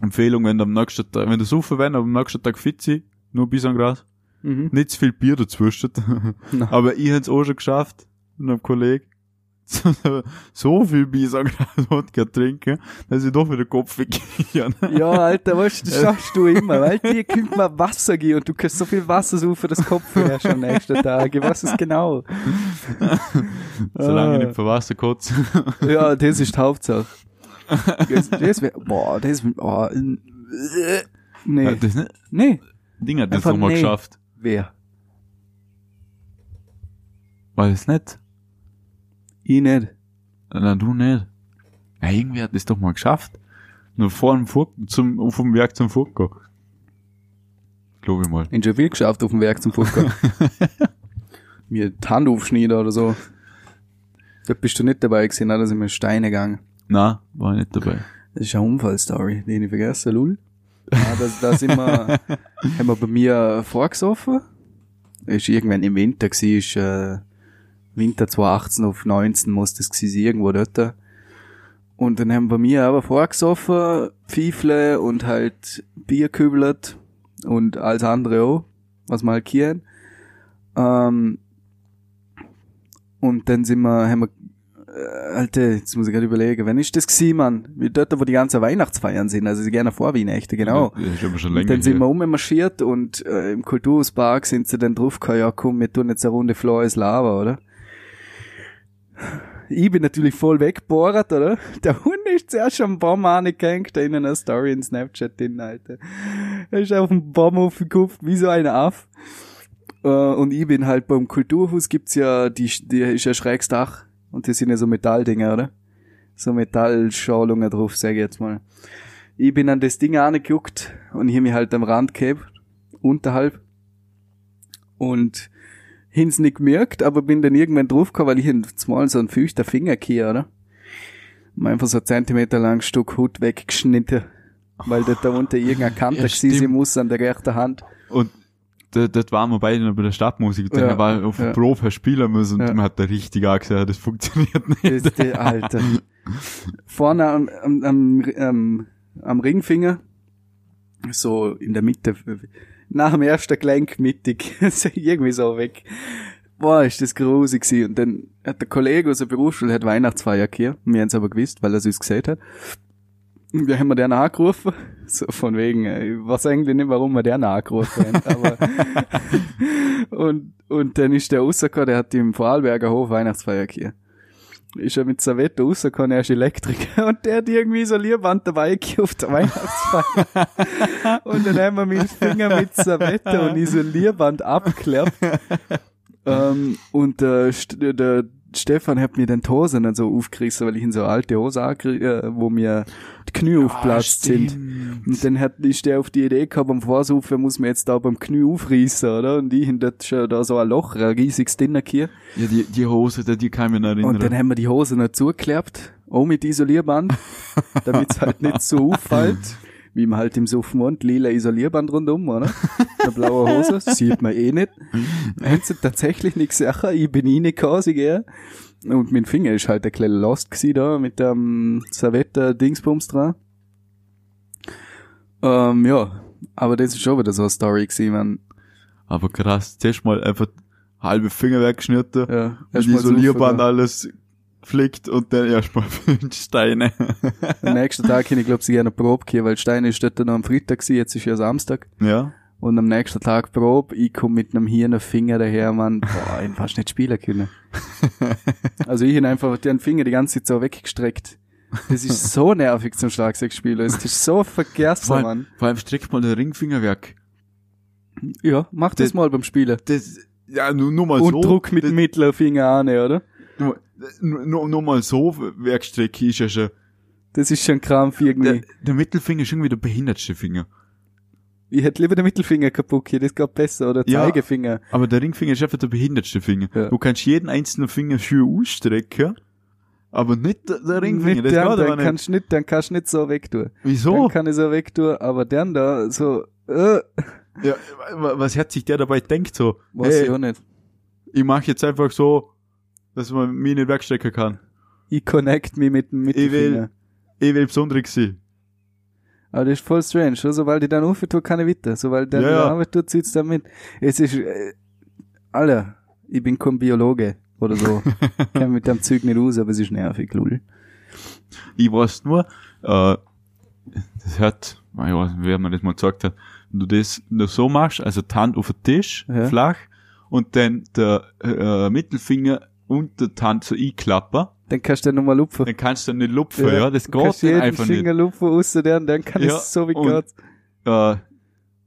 Empfehlung, wenn du am nächsten Tag, wenn du saufen wenn, aber am nächsten Tag fit sein, nur bis an Gras. Mhm. Nicht zu viel Bier dazwischen. Aber ich hab's auch schon geschafft, mit einem Kollegen. so viel Bisangras-Wodka trinken, dass ich doch wieder Kopf weggehe. Ja, Alter, weißt du, das schaffst du immer, weil dir kommt mal Wasser gehen und du kannst so viel Wasser suchen, das Kopf herrscht am nächsten Tag. Ich weiß es genau. Solange ich nicht für Wasser kotze. Ja, das ist die Hauptsache. Das, das wär, boah, das, oh, nee. Ja, das nicht, Nee. Ding hat das Einfach doch mal nee. geschafft. Wer? Das nicht? Ich nicht. Na, du nicht. Ja, irgendwie hat das doch mal geschafft. Nur vor dem Furk, zum, vom Werk zum Furko. Glaube ich mal. Ich schon viel geschafft auf dem Werk zum Fußball. Mir die Hand aufschneiden oder so. Da bist du nicht dabei gewesen, da sind wir Steine gegangen. Na, war ich nicht dabei. Das ist eine Unfallstory, die ich vergessen, lul. Ja, da, da sind wir, haben wir bei mir vorgesoffen. Ist irgendwann im Winter gewesen, ist, äh, Winter 2018 auf 19 muss das gewesen sein, irgendwo dort. Und dann haben wir bei mir aber vorgesoffen, Pfiefle und halt Bier kübelt und alles andere auch, was wir halt kennen. Ähm, und dann sind wir, haben wir äh, Alter, jetzt muss ich gerade überlegen, wann ist das gewesen, Mann? Wie dort, wo die ganzen Weihnachtsfeiern sind, also gerne vor Weihnachten, genau. Das ist aber schon Und länger dann sind her. wir ummarschiert und äh, im Kulturhauspark sind sie dann draufgekommen, ja komm, wir tun jetzt eine Runde Flores Lava, oder? Ich bin natürlich voll weggebohrt, oder? Der Hund ist zuerst am Baum angehängt, in einer Story in Snapchat drin, Alter. Er ist auf den Baum aufgekupft, wie so ein Aff. Äh, und ich bin halt beim Kulturhaus gibt's ja, die, die ist ja schräges Dach. Und das sind ja so Metalldinger, oder? So Metallschalungen drauf, sag ich jetzt mal. Ich bin an das Ding angeguckt und hier mich halt am Rand gehabt, unterhalb. Und hin's nicht gemerkt, aber bin dann irgendwann draufgekommen, weil ich mal so einen feuchten Finger gehe, oder? Und einfach so ein Zentimeter lang Stück Hut weggeschnitten. Weil dort da unten irgendeine Kante Ja, sie muss an der rechten Hand. Und da- dort waren wir beide bei der Stadtmusik. Da Ja, war auf ja. der Probe spielen müssen und Ja. man hat da richtig angesagt, das funktioniert nicht. Das ist der Alter. Vorne am, am, am, am Ringfinger, so in der Mitte, nach dem ersten Gelenk mittig, irgendwie so weg. Boah, ist das grusig gewesen. Und dann hat der Kollege aus der Berufsschule hat Weihnachtsfeier hier. Wir haben es aber gewusst, weil er es uns gesagt hat. Und wir haben wir den angerufen. So von wegen, äh, ich weiß eigentlich nicht, warum wir den angerufen haben, aber, und, und dann ist der rausgekommen, der hat im Vorarlberger Hof Weihnachtsfeier hier ist er mit Servette rausgekommen, er ist Elektriker und der hat irgendwie so Lierband dabei auf der Weihnachtsfeier. und dann haben wir mit dem Finger mit Servette und Isolierband abgeklappt. ähm, und der, St- der Stefan hat mir den Hosen dann so aufgerissen, weil ich in so alte Hose angekriegt, äh, wo mir die Knie aufgeplatzt sind. Und dann hat, ist der auf die Idee gehabt, beim Vorsaufen muss man jetzt da beim Knie aufreißen, oder? Und ich dort schon da so ein Loch, ein riesiges Dinner hier. Ja, die, die Hose, die, die kann ich mich noch erinnern. Und dann haben wir die Hose noch zugeklebt, auch mit Isolierband, damit es halt nicht so auffällt, wie man halt im Suffen wohnt, lila Isolierband rundum, oder? Eine blaue Hose, sieht man eh nicht. Haben sie tatsächlich nicht gesagt, ich bin reingekommen, sie gell? Und mein Finger ist halt ein kleiner Lost gewesen da, mit dem Servette-Dingsbums dran. Ähm, ja. Aber das ist schon wieder so eine Story gewesen, man. Aber krass, zuerst mal einfach halbe Finger weggeschnitten, Ja. mal Isolierband alles flickt und dann erstmal fünf Steine. Am nächsten Tag hätte ich, glaube ich, gerne eine Probe gehen, weil Steine ist dort noch am Freitag gewesen, jetzt ist ja Samstag. ja. Und am nächsten Tag Probe, ich komm mit einem Hirn Finger daher, Mann. Boah, ich fast nicht spielen können. Also ich hab einfach den Finger die ganze Zeit so weggestreckt. Das ist so nervig zum Schlagzeugspielen. Es ist so allem, Mann. vor allem streckt mal den Ringfinger weg. Ja, mach das Das- mal beim Spielen. Das, ja, nur, nur mal Und so. Druck mit dem Mittelfinger an, oder? nur, nur, nur mal so wegstrecken ist ja schon. Das ist schon Krampf Der, irgendwie. der Mittelfinger ist irgendwie der behindertste Finger. Ich hätte lieber den Mittelfinger kaputt hier, das geht besser. Oder Ja. Zeigefinger. Aber der Ringfinger ist einfach der behindertste Finger. Ja. Du kannst jeden einzelnen Finger schön ausstrecken, aber nicht der, der Ringfinger. Mit Das aber dann nicht. kannst du nicht, dann kannst du nicht so wegtun. Wieso? Dann kann ich so wegtun, aber dann da, so, äh, Ja, wa- was hat sich der dabei denkt so? weiß hey, ich auch nicht. ich mache jetzt einfach so, dass man mich nicht wegstecken kann. Ich connect mich mit dem Ich will- Mittelfinger. Ich will besonderes sein. Aber das ist voll strange, oder? Sobald ich dann tue, kann ich weiter. Sobald der Ja, ja, ja. Arbeit tut, zieht's dann mit. Es ist, äh, Alter, ich bin kein Biologe. oder so. Kenn mit dem Zeug nicht aus, aber es ist nervig, lul. Ich weiß nur, äh, das hat, ich weiß nicht, wer mir das mal gesagt hat, wenn du das nur so machst, also die Hand auf den Tisch, Ja. flach, und dann der äh, Mittelfinger und der Hand so einklappen, Dann kannst du den nochmal lupfen. dann kannst du nicht lupfen, ja, das Du kannst geht dann jeden einfach nicht. Finger lupfen, außer der, und dann kann Ja, es so wie geht. äh,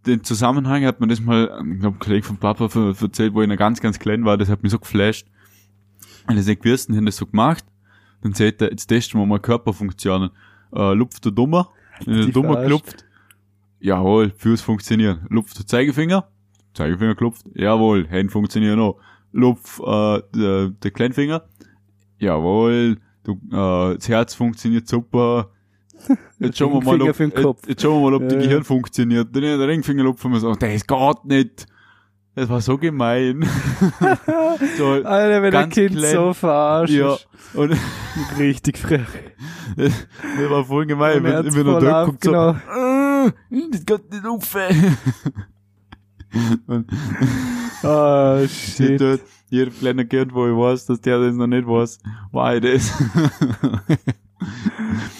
den Zusammenhang hat mir das mal, ich glaube, ein Kollege von Papa erzählt, wo ich noch ganz, ganz klein war, das hat mich so geflasht. Und das nicht gewusst, und haben das so gemacht. Dann sagt er, jetzt testen wir mal Körperfunktionen. Äh, lupft der Dummer, wenn der Dummer klopft, jawohl, Fuß funktionieren. Lupft der Zeigefinger, Zeigefinger klopft, jawohl, Hände funktionieren auch. Lupf äh, der, der Kleinfinger, jawohl, du, äh, das Herz funktioniert super. Jetzt schauen wir mal, ob, den. Jetzt, jetzt schauen wir mal, ob Ja, ja. Gehirn funktioniert. Dann hat der Ringfinger lupfen wir so, das geht nicht. Das war so gemein. so, Alter, wenn ein Kind klein. so verarscht ja, und Richtig frech. das war voll gemein. Wenn, wenn er da guckt, so, genau. äh, das geht nicht auf. und Ah, steht shit. dort, jeder kleine Kind, wo ich weiß, dass der das noch nicht weiß, war ich das.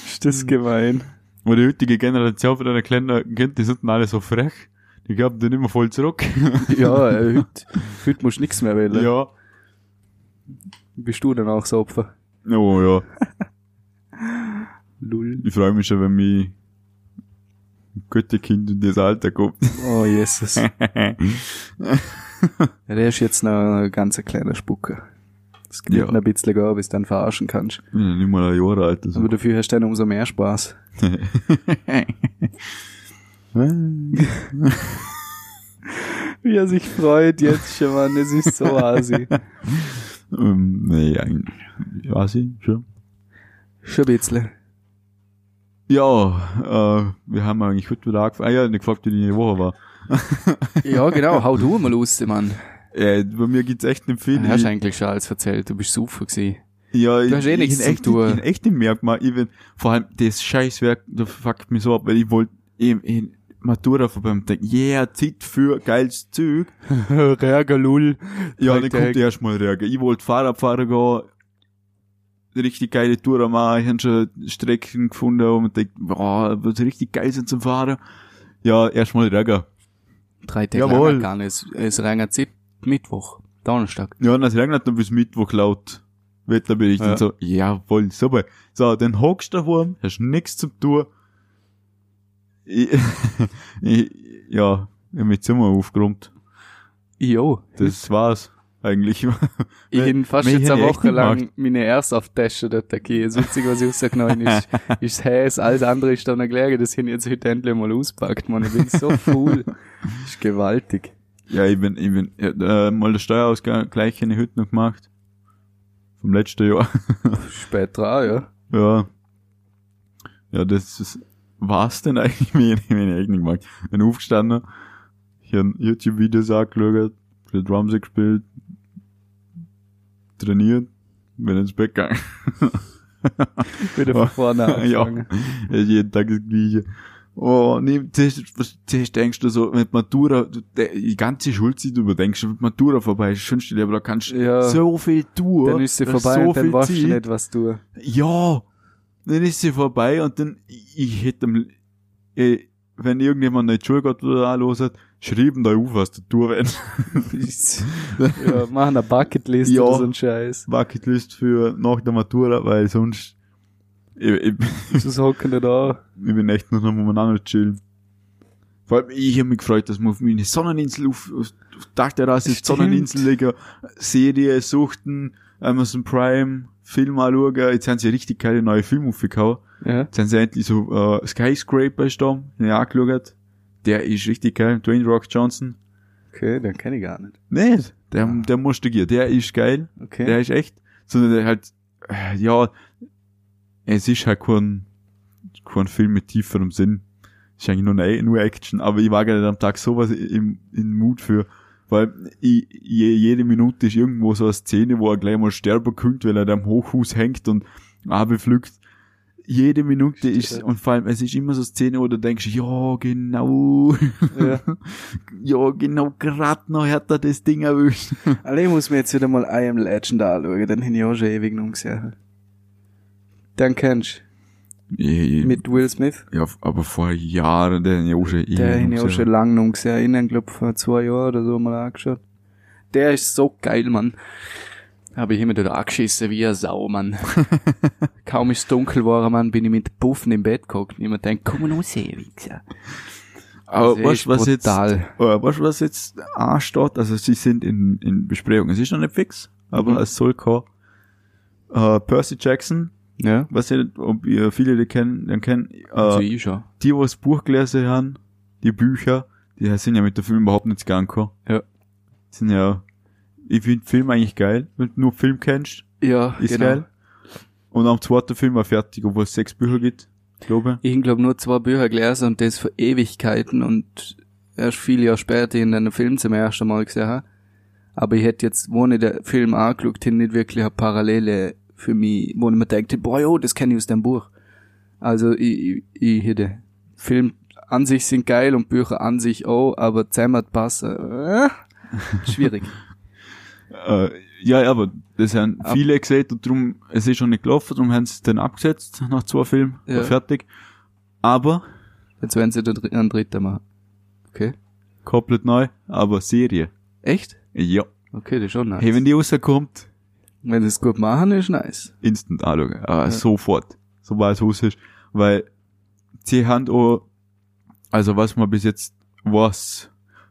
Ist das gemein. Und die heutige Generation von einer kleinen Kind, die sind alle so frech. Die gaben den immer voll zurück. Ja, äh, heute, heute musst du nichts mehr wählen. ja. Bist du dann auch so Opfer? Oh ja. Lull. Ich freue mich schon, wenn mich ein Götterkind in das Alter kommt. Oh, Jesus. Ja, der ist jetzt noch ein ganz kleiner Spucker. Das geht Ja. noch ein bisschen gehen, bis du dann verarschen kannst. Ich bin nicht mal ein Jahr alt. Also. Aber dafür hast du dann umso mehr Spaß. Wie er sich freut jetzt schon, Mann. Es ist so asi. ähm, nee, eigentlich. Ja, sie, schon. Schon ein bisschen. Ja, äh, wir haben eigentlich heute wieder angefangen. Ah ja, nicht gefragt, wie die Woche war. Ja, genau. Hau du mal raus, Mann. Äh, bei mir gibt's echt nicht viel. Du hast Ich- eigentlich schon alles erzählt. Du bist super gewesen. Ja, ich, hast eh ich, nichts ich, echt, tun. ich, ich echt nicht merkt man, ich bin, vor allem das Scheißwerk, da fuckt mich so ab, weil ich wollte eben in Matura vorbei und denk, yeah, Zeit für geiles Zeug. Ärgerlull. Ja, dann kommt erst mal Regen. Ich wollte Fahrradfahren gehen, richtig geile Tour machen, ich habe schon Strecken gefunden, wo man denkt, boah, wird richtig geil sein zum Fahren. Ja, erstmal Regen. Drei Tage Jawohl. lang gar nicht. Es, es regnet seit Mittwoch. Donnerstag. Ja, und es regnet dann bis Mittwoch laut. Wetterbericht Ja. und so, jawohl, super. So, dann hockst du daheim, hast nichts zu tun. Ich, ich, ja, ich hab mein Zimmer aufgeräumt. Jo. Das war's, eigentlich. Ich bin fast jetzt ich eine Woche lang gemacht. meine Airsoft-Tasche dort gegeben. Das Einzige, was ich rausgenommen ist, ist das Häs. Alles andere ist dann gelegen. Das haben jetzt heute endlich mal auspackt, man. Ich bin so cool. Das ist gewaltig. ja, ich bin, ich bin, äh, mal der Steuerausgleich habe ich heute noch gemacht. Vom letzten Jahr. Spät dran, ja. ja. Ja, das ist, war's denn eigentlich? Mir ich echt nicht gemacht. Bin aufgestanden, ich habe YouTube-Videos angeschaut, Drums gespielt, trainiert, bin ins Bett gegangen. Wieder von vorne ja, angefangen. ja, jeden Tag das Gleiche. Oh, nee, zuerst, zuerst denkst du so, mit Matura, die ganze Schulzeit überdenkst du, mit Matura vorbei, ist schönste Leben, da kannst du Ja. so viel tun. Dann ist sie da vorbei so und dann weißt du nicht, was du. Ja, dann ist sie vorbei und dann, ich, ich hätte, äh, wenn irgendjemand nicht Schule geht oder anlos hat, schreiben da auf, was du tun willst. ja, machen eine Bucketlist Ja. oder so ein Scheiß. Bucketlist für nach der Matura, weil sonst, ich, ich, Sonst hocken da. ich bin echt nur noch umeinander chillen. Vor allem, ich habe mich gefreut, dass wir auf meine Sonneninsel, auf, auf, Dachterrasse, auf. Sonneninsel liegen, Serie suchten, Amazon Prime, Film anschauen, jetzt haben sie richtig geile neue Filme aufgehauen. Ja. Jetzt haben sie endlich so, äh, Skyscraper ist da, den ich angeschaut. Der ist richtig geil, Dwayne Rock Johnson. Okay, den kenne ich gar nicht. Nicht, der, der musste gehen, der ist geil. Okay. Der ist echt, sondern der halt, äh, ja, es ist halt kein, kein Film mit tieferem Sinn. Ist eigentlich nur, eine, nur Action, aber ich war gerade am Tag sowas im, im Mut für, weil ich, je, jede Minute ist irgendwo so eine Szene, wo er gleich mal sterben könnte, weil er da am Hochhaus hängt und abflügt. Jede Minute ist, und vor allem, es ist immer so Szene, wo du denkst, ja, genau, Ja. ja, genau, grad noch hat er das Ding erwischt. Alle muss mir jetzt wieder mal I Am Legend anschauen, den habe ich auch schon ewig noch gesehen. Den kennst du, mit Will Smith. Ja, aber vor Jahren, den hab ich auch schon Der habe ich auch schon lange noch gesehen, ich glaube vor zwei Jahren oder so mal angeschaut. Der ist so geil, Mann. Habe ich immer wieder angeschissen wie eine Sau, Mann. Kaum ist es dunkel geworden, Mann, bin ich mit Puffen im Bett gehockt immer denkt, komm mal sehen, Wichser. Aber weißt du, was jetzt, äh, weißt was jetzt ansteht? Also, sie sind in, in Besprechung. Es ist noch nicht fix, aber Mhm. es soll kommen. Äh, Percy Jackson, Ja, ich nicht, ob ihr viele die kennen, den kennen, also äh, ich schon. die, die das Buch gelesen haben, die Bücher, die sind ja mit dem Film überhaupt nicht gegangen. Ja. Sind ja, ich finde Film eigentlich geil, wenn du nur Film kennst, Ja, ist genau. geil. Und am zweiten Film war fertig, obwohl es sechs Bücher gibt, glaube Ich glaube nur zwei Bücher gelesen und das für Ewigkeiten und erst viele Jahre später in einem Film zum ersten Mal gesehen. Aber ich hätte jetzt, wo ich den Film angeschaut habe, nicht wirklich eine Parallele für mich, wo ich mir denke, boah, jo, das kenne ich aus dem Buch. Also ich, ich, ich hätte Film an sich sind geil und Bücher an sich auch, aber zusammen passen, äh, schwierig. Äh, ja, ja, aber das haben Ab- viele gesehen und darum, es ist schon nicht gelaufen, darum haben sie es dann abgesetzt nach zwei Filmen, Ja. fertig. Aber, Jetzt werden sie den einen dritten machen. Okay. komplett neu, aber Serie. Echt? Ja. Okay, das ist schon nice. Hey, wenn die rauskommt, Wenn sie es gut machen, ist nice. instant anschauen. Äh, Sofort. Sobald es raus ist. Weil, sie haben auch, also was man bis jetzt weiß,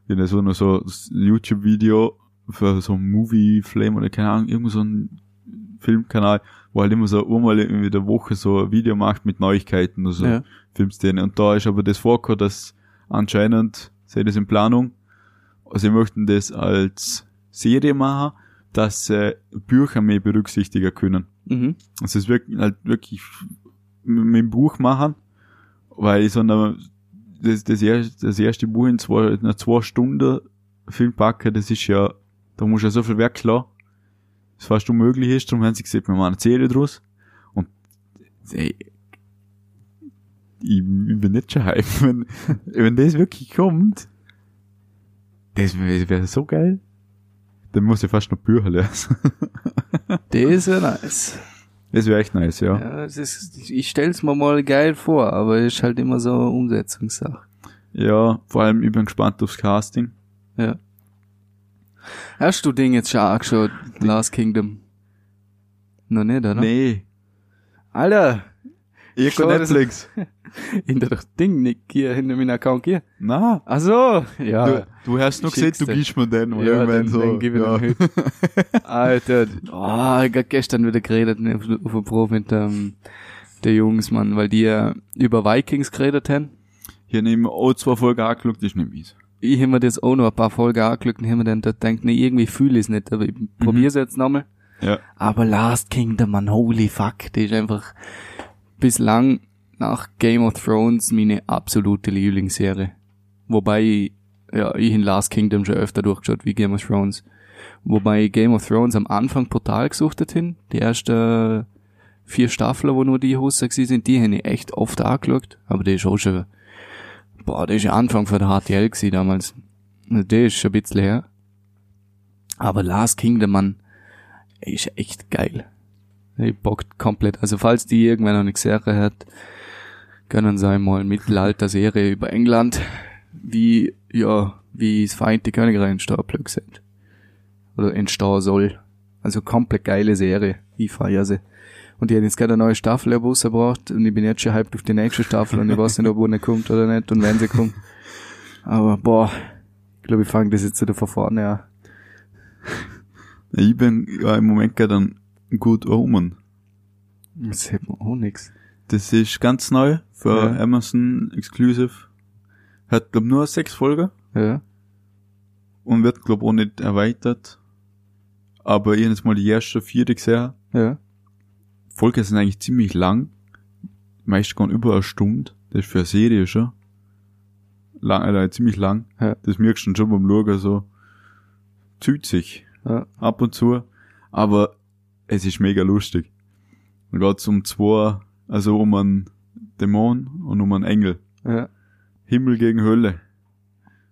in so noch so das YouTube-Video für so ein Movie Flame oder keine Ahnung, irgend so ein Filmkanal, wo halt immer so einmal in der Woche so ein Video macht mit Neuigkeiten oder so. Ja. Filmszene. Und da ist aber das vorgekommen, dass anscheinend, sei das in Planung, sie möchten das als Serie machen, dass sie Bücher mehr berücksichtigen können. Mhm. Also es wirklich, halt wirklich mit mit dem Buch machen, weil so eine, das, das, erste, das erste Buch in zwei, in einer zwei Stunden Film packen, das ist ja, da muss ja so viel Werk klar, das fast unmöglich ist, darum haben sie gesagt, wir machen eine Serie draus. Und ey, ich, ich bin nicht schon hype, wenn, wenn das wirklich kommt, das wäre wär so geil. Dann muss ich fast noch Bücher lesen. Das ja nice. Das wäre echt nice, ja. Ja, ist, ich stell's mir mal geil vor, aber ist halt immer so eine Umsetzungssache. Ja, vor allem, ich bin gespannt aufs Casting. Ja. Hast du Ding jetzt schon angeschaut? Last Kingdom? Noch nicht, oder? Nee. Alter, Ich das- Netflix. in der Ding nicht hier hinter meinem Account hier. Na. Ach so, ja. Du, du hast noch gesehen, du gibst mir den. oder Ja, irgendwann den, so. den gebe ich ja. Alter, oh, ich hab gestern wieder geredet ne, auf, dem Prof mit ähm, der Jungs, Mann, weil die ja über Vikings geredet haben. Hier nehmen auch zwei Folgen angeschaut, das ist nicht mies. Ich hab mir das auch noch ein paar Folgen angeschaut und hab mir dann da gedacht, nee, irgendwie fühle ich es nicht, aber ich probier's jetzt nochmal. Ja. Aber Last Kingdom, man, holy fuck, die ist einfach bislang nach Game of Thrones meine absolute Lieblingsserie. Wobei, ich- ja, ich in Last Kingdom schon öfter durchgeschaut wie Game of Thrones. Wobei ich Game of Thrones am Anfang brutal gesuchtet hin. Die ersten vier Staffeln, wo nur die Hoster sind, die habe ich echt oft angeschaut. Aber die ist auch schon, boah, die ist ja Anfang von der HTL gewesen damals. Also Die ist schon ein bisschen her. Aber Last Kingdom, man, ist echt geil. Ich bockt komplett. Also falls die irgendwann noch nicht gesehen hat, können sie einmal Mittelalter-Serie über England, wie, ja, wie das Vereinigte Königreich entstehen plötzlich sind. Oder entstehen soll. Also komplett geile Serie. Ich feier sie. Und die hat jetzt gerade eine neue Staffel rausgebracht und ich bin jetzt schon hyped auf die nächste Staffel und ich weiß nicht, ob eine kommt oder nicht und wenn sie kommt. Aber boah, ich glaube, ich fange das jetzt wieder von vorne an. Ich bin ja im Moment gerade ein Good Omen. Das hat man auch nix. Das ist ganz neu für Ja. Amazon Exclusive. Hat, glaub nur sechs Folgen Ja. und wird, glaub auch nicht erweitert. Aber ich hab jetzt mal die erste vierte gesehen. Ja. Folgen sind eigentlich ziemlich lang. Meist gehen über eine Stunde. Das ist für eine Serie schon. Lang, also ziemlich lang. Ja. Das merkst du schon beim Schauen so. Zieht sich. Ja. Ab und zu. Aber es ist mega lustig. Dann geht's um zwei Also um einen Dämon und um einen Engel. Ja. Himmel gegen Hölle.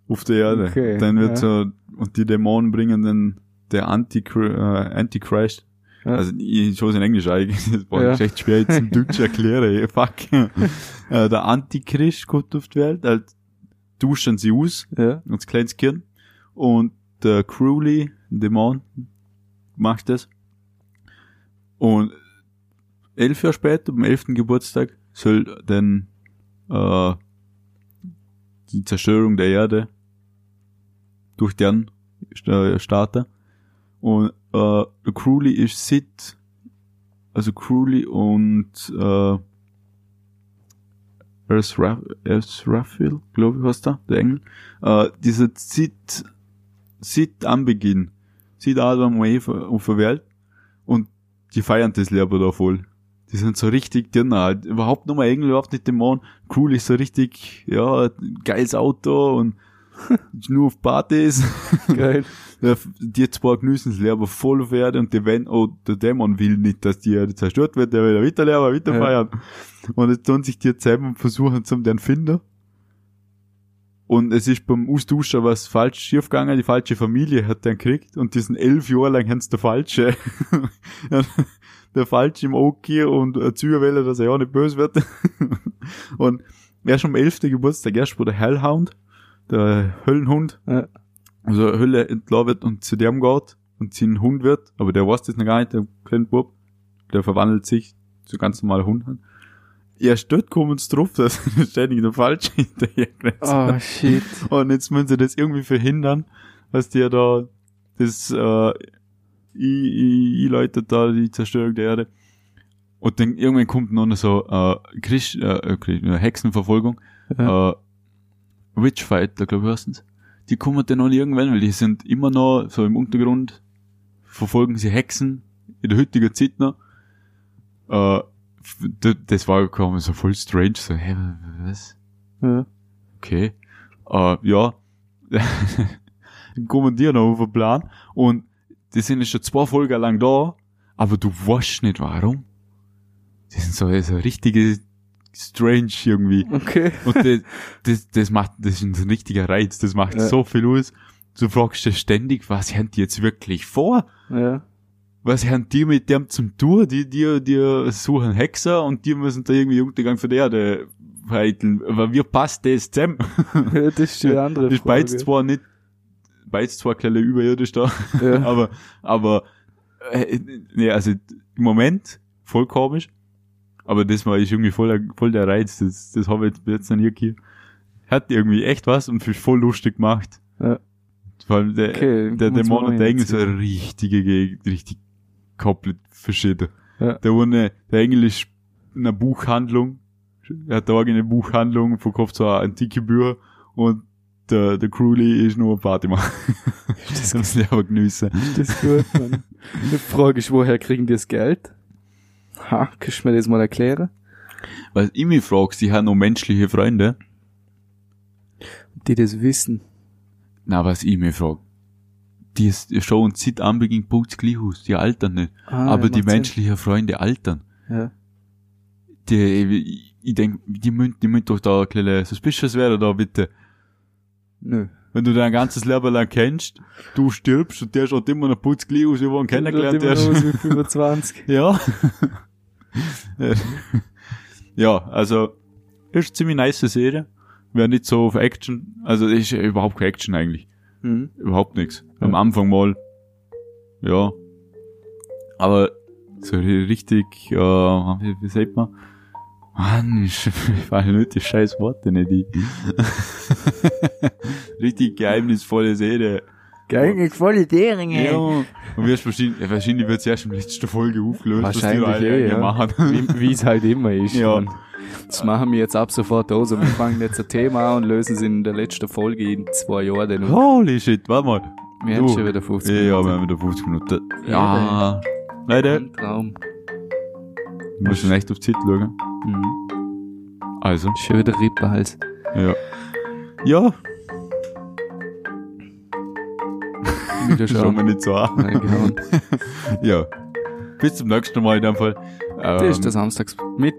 Auf der Erde. Okay, dann wird ja. so, und die Dämonen bringen dann der Antichr äh, Antichrist. Ja. Also ich schaue es in Englisch eigentlich. Das war Ja. echt schwer jetzt in Deutsch erklären. Fuck. äh, der Antichrist kommt auf die Welt, halt duschen sie aus, Ja. als kleines Kind. Und der Crowley, ein Dämon, macht das. Und elf Jahre später, beim elften Geburtstag, soll dann äh, die Zerstörung der Erde durch deren äh, starten. Und äh, Crowley ist Sid, also Crowley und äh, Raphael, glaube ich, was da, der Engel. Äh, dieser Sid, Sid am Beginn, Sid Adam und Eva auf der Welt und die feiern das Leben da voll. Die sind so richtig dünner, halt. überhaupt nur mal Engel, überhaupt nicht Dämon. Cool ist so richtig, ja, geiles Auto und nur auf Partys. Geil. Ja, die zwei genießen das Leben voll Erde und die wenn, oh, der Dämon will nicht, dass die Erde zerstört wird, der will ja weiter leben, weiter Ja. feiern. Und jetzt tun sich die zusammen und versuchen zum den finden. Und es ist beim Austauschen was falsch schiefgegangen, die falsche Familie hat den gekriegt und diesen elf Jahre lang haben sie der falsche, der falsche im Oki und zuwählen, dass er ja nicht böse wird. und erst am 11. Geburtstag, erst wo der Hellhound, der Höllenhund, Ja. Also Hölle entlassen wird und zu dem geht und sein Hund wird, aber der weiß das noch gar nicht, der kleine Bub, der verwandelt sich zu ganz normaler Hund. an. Erst dort kommen sie drauf, dass ständig der Falsche hinterher rennt. Oh, shit. Und jetzt müssen sie das irgendwie verhindern, dass die da das äh, i, i, i da die Zerstörung der Erde. Und dann irgendwann kommt noch so äh, Christ, äh, Christ, äh, Hexenverfolgung, Ja. äh, Witchfighter, glaube ich, heißen's. Die kommen dann noch irgendwann, weil die sind immer noch so im Untergrund, verfolgen sie Hexen in der heutigen Zeit noch. Äh, das war gekommen so voll strange, so, hä, was? Ja. Okay. Äh, ja. Dann kommen die noch auf den Plan und die sind jetzt schon zwei Folgen lang da, aber du weißt nicht warum. Die sind so, so richtige strange irgendwie. Okay. Und das, das, das macht, das ist ein richtiger Reiz, das macht Ja. so viel aus. Du fragst dich ständig, was haben die jetzt wirklich vor? Ja. Was haben die mit dem zum Tour? Die, die, die suchen Hexer und die müssen da irgendwie Untergang für die Erde vereiteln. Aber wie passt das zusammen? ja das ist die andere Ich Frage. beiz zwar nicht, beiz zwar kleine überirdisch da, Ja. aber, aber, äh, nee, also im Moment voll komisch, aber das war ist irgendwie voll, der- voll der Reiz, das, das habe ich jetzt- jetzt noch nie gehört. Hat irgendwie echt was und viel voll lustig gemacht. Ja. Vor allem der, Okay, der muss Dämon und der Engel so eine richtige Gegend, richtig komplett verschieden. Ja. Der eine, der Engel ist in einer Buchhandlung, er hat da eine Buchhandlung, verkauft so antike Bücher und der, der Crowley ist nur ein Party machen. Das Das ist aber geniessen. Das ist gut, Mann. Die Frage ist, woher kriegen die das Geld? Ha, kannst du mir das mal erklären? Weil ich mich frage, sie haben noch menschliche Freunde. Die das wissen. Na, was ich mich frage. Die ist schon seit Anbeginn putzt gleich aus, die altern nicht. Ah, aber ja, die menschlichen Freunde altern. Ja. Die, ich, denk, die müssen, die müssen doch da ein bisschen suspicious werden da, bitte. Nö. Wenn du dein ganzes Leben lang kennst, du stirbst und der schaut immer noch putzt gleich aus, wie du ihn kennengelernt wie 25. Ja. ja, also, ist eine ziemlich nice Serie. Wäre nicht so auf Action, also ist überhaupt keine Action eigentlich. Mhm. Überhaupt nichts. Am Ja. Anfang mal, ja. Aber so ri- richtig, äh, wie, wie sagt man? Mann, ich, ich weiß nicht die scheiß Worte nicht. Die. richtig geheimnisvolle Serie. Geil, volle Deringe. Ja. Und wirst wahrscheinlich, wahrscheinlich wird es erst in der letzten Folge aufgelöst, Wahrscheinlich was die eh, ja. machen. Wie es halt immer ist. Ja. Das machen wir jetzt ab sofort aus. Und wir fangen jetzt ein Thema an und lösen es in der letzten Folge in zwei Jahren. Dann. Holy shit, warte mal. wir haben du. schon wieder 50 Ja, ja, wir Minuten. haben wieder 50 Minuten. Ja, Ja. Leute, Ein Traum. wir müssen echt auf die Zeit schauen. Mhm. Also, Schon wieder Rippenhals. ja. Ja, Wieder schauen wir nicht so an. reingehauen. Ja. Bis zum nächsten Mal in dem Fall. Das ist Ähm, der Samstags mit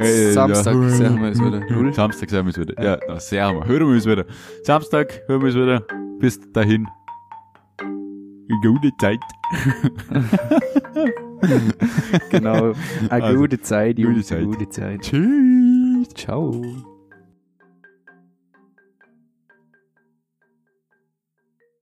Äh, Samstag ja. sehen wir uns wieder. Samstag sehen wir uns wieder. Ja, na, sehen wir. Hören wir uns wieder. Samstag hören wir uns wieder. Bis dahin. Gute Zeit. Genau. Eine Also, gute Zeit, gute Jungs. Zeit. Eine gute Zeit. Tschüss. Ciao.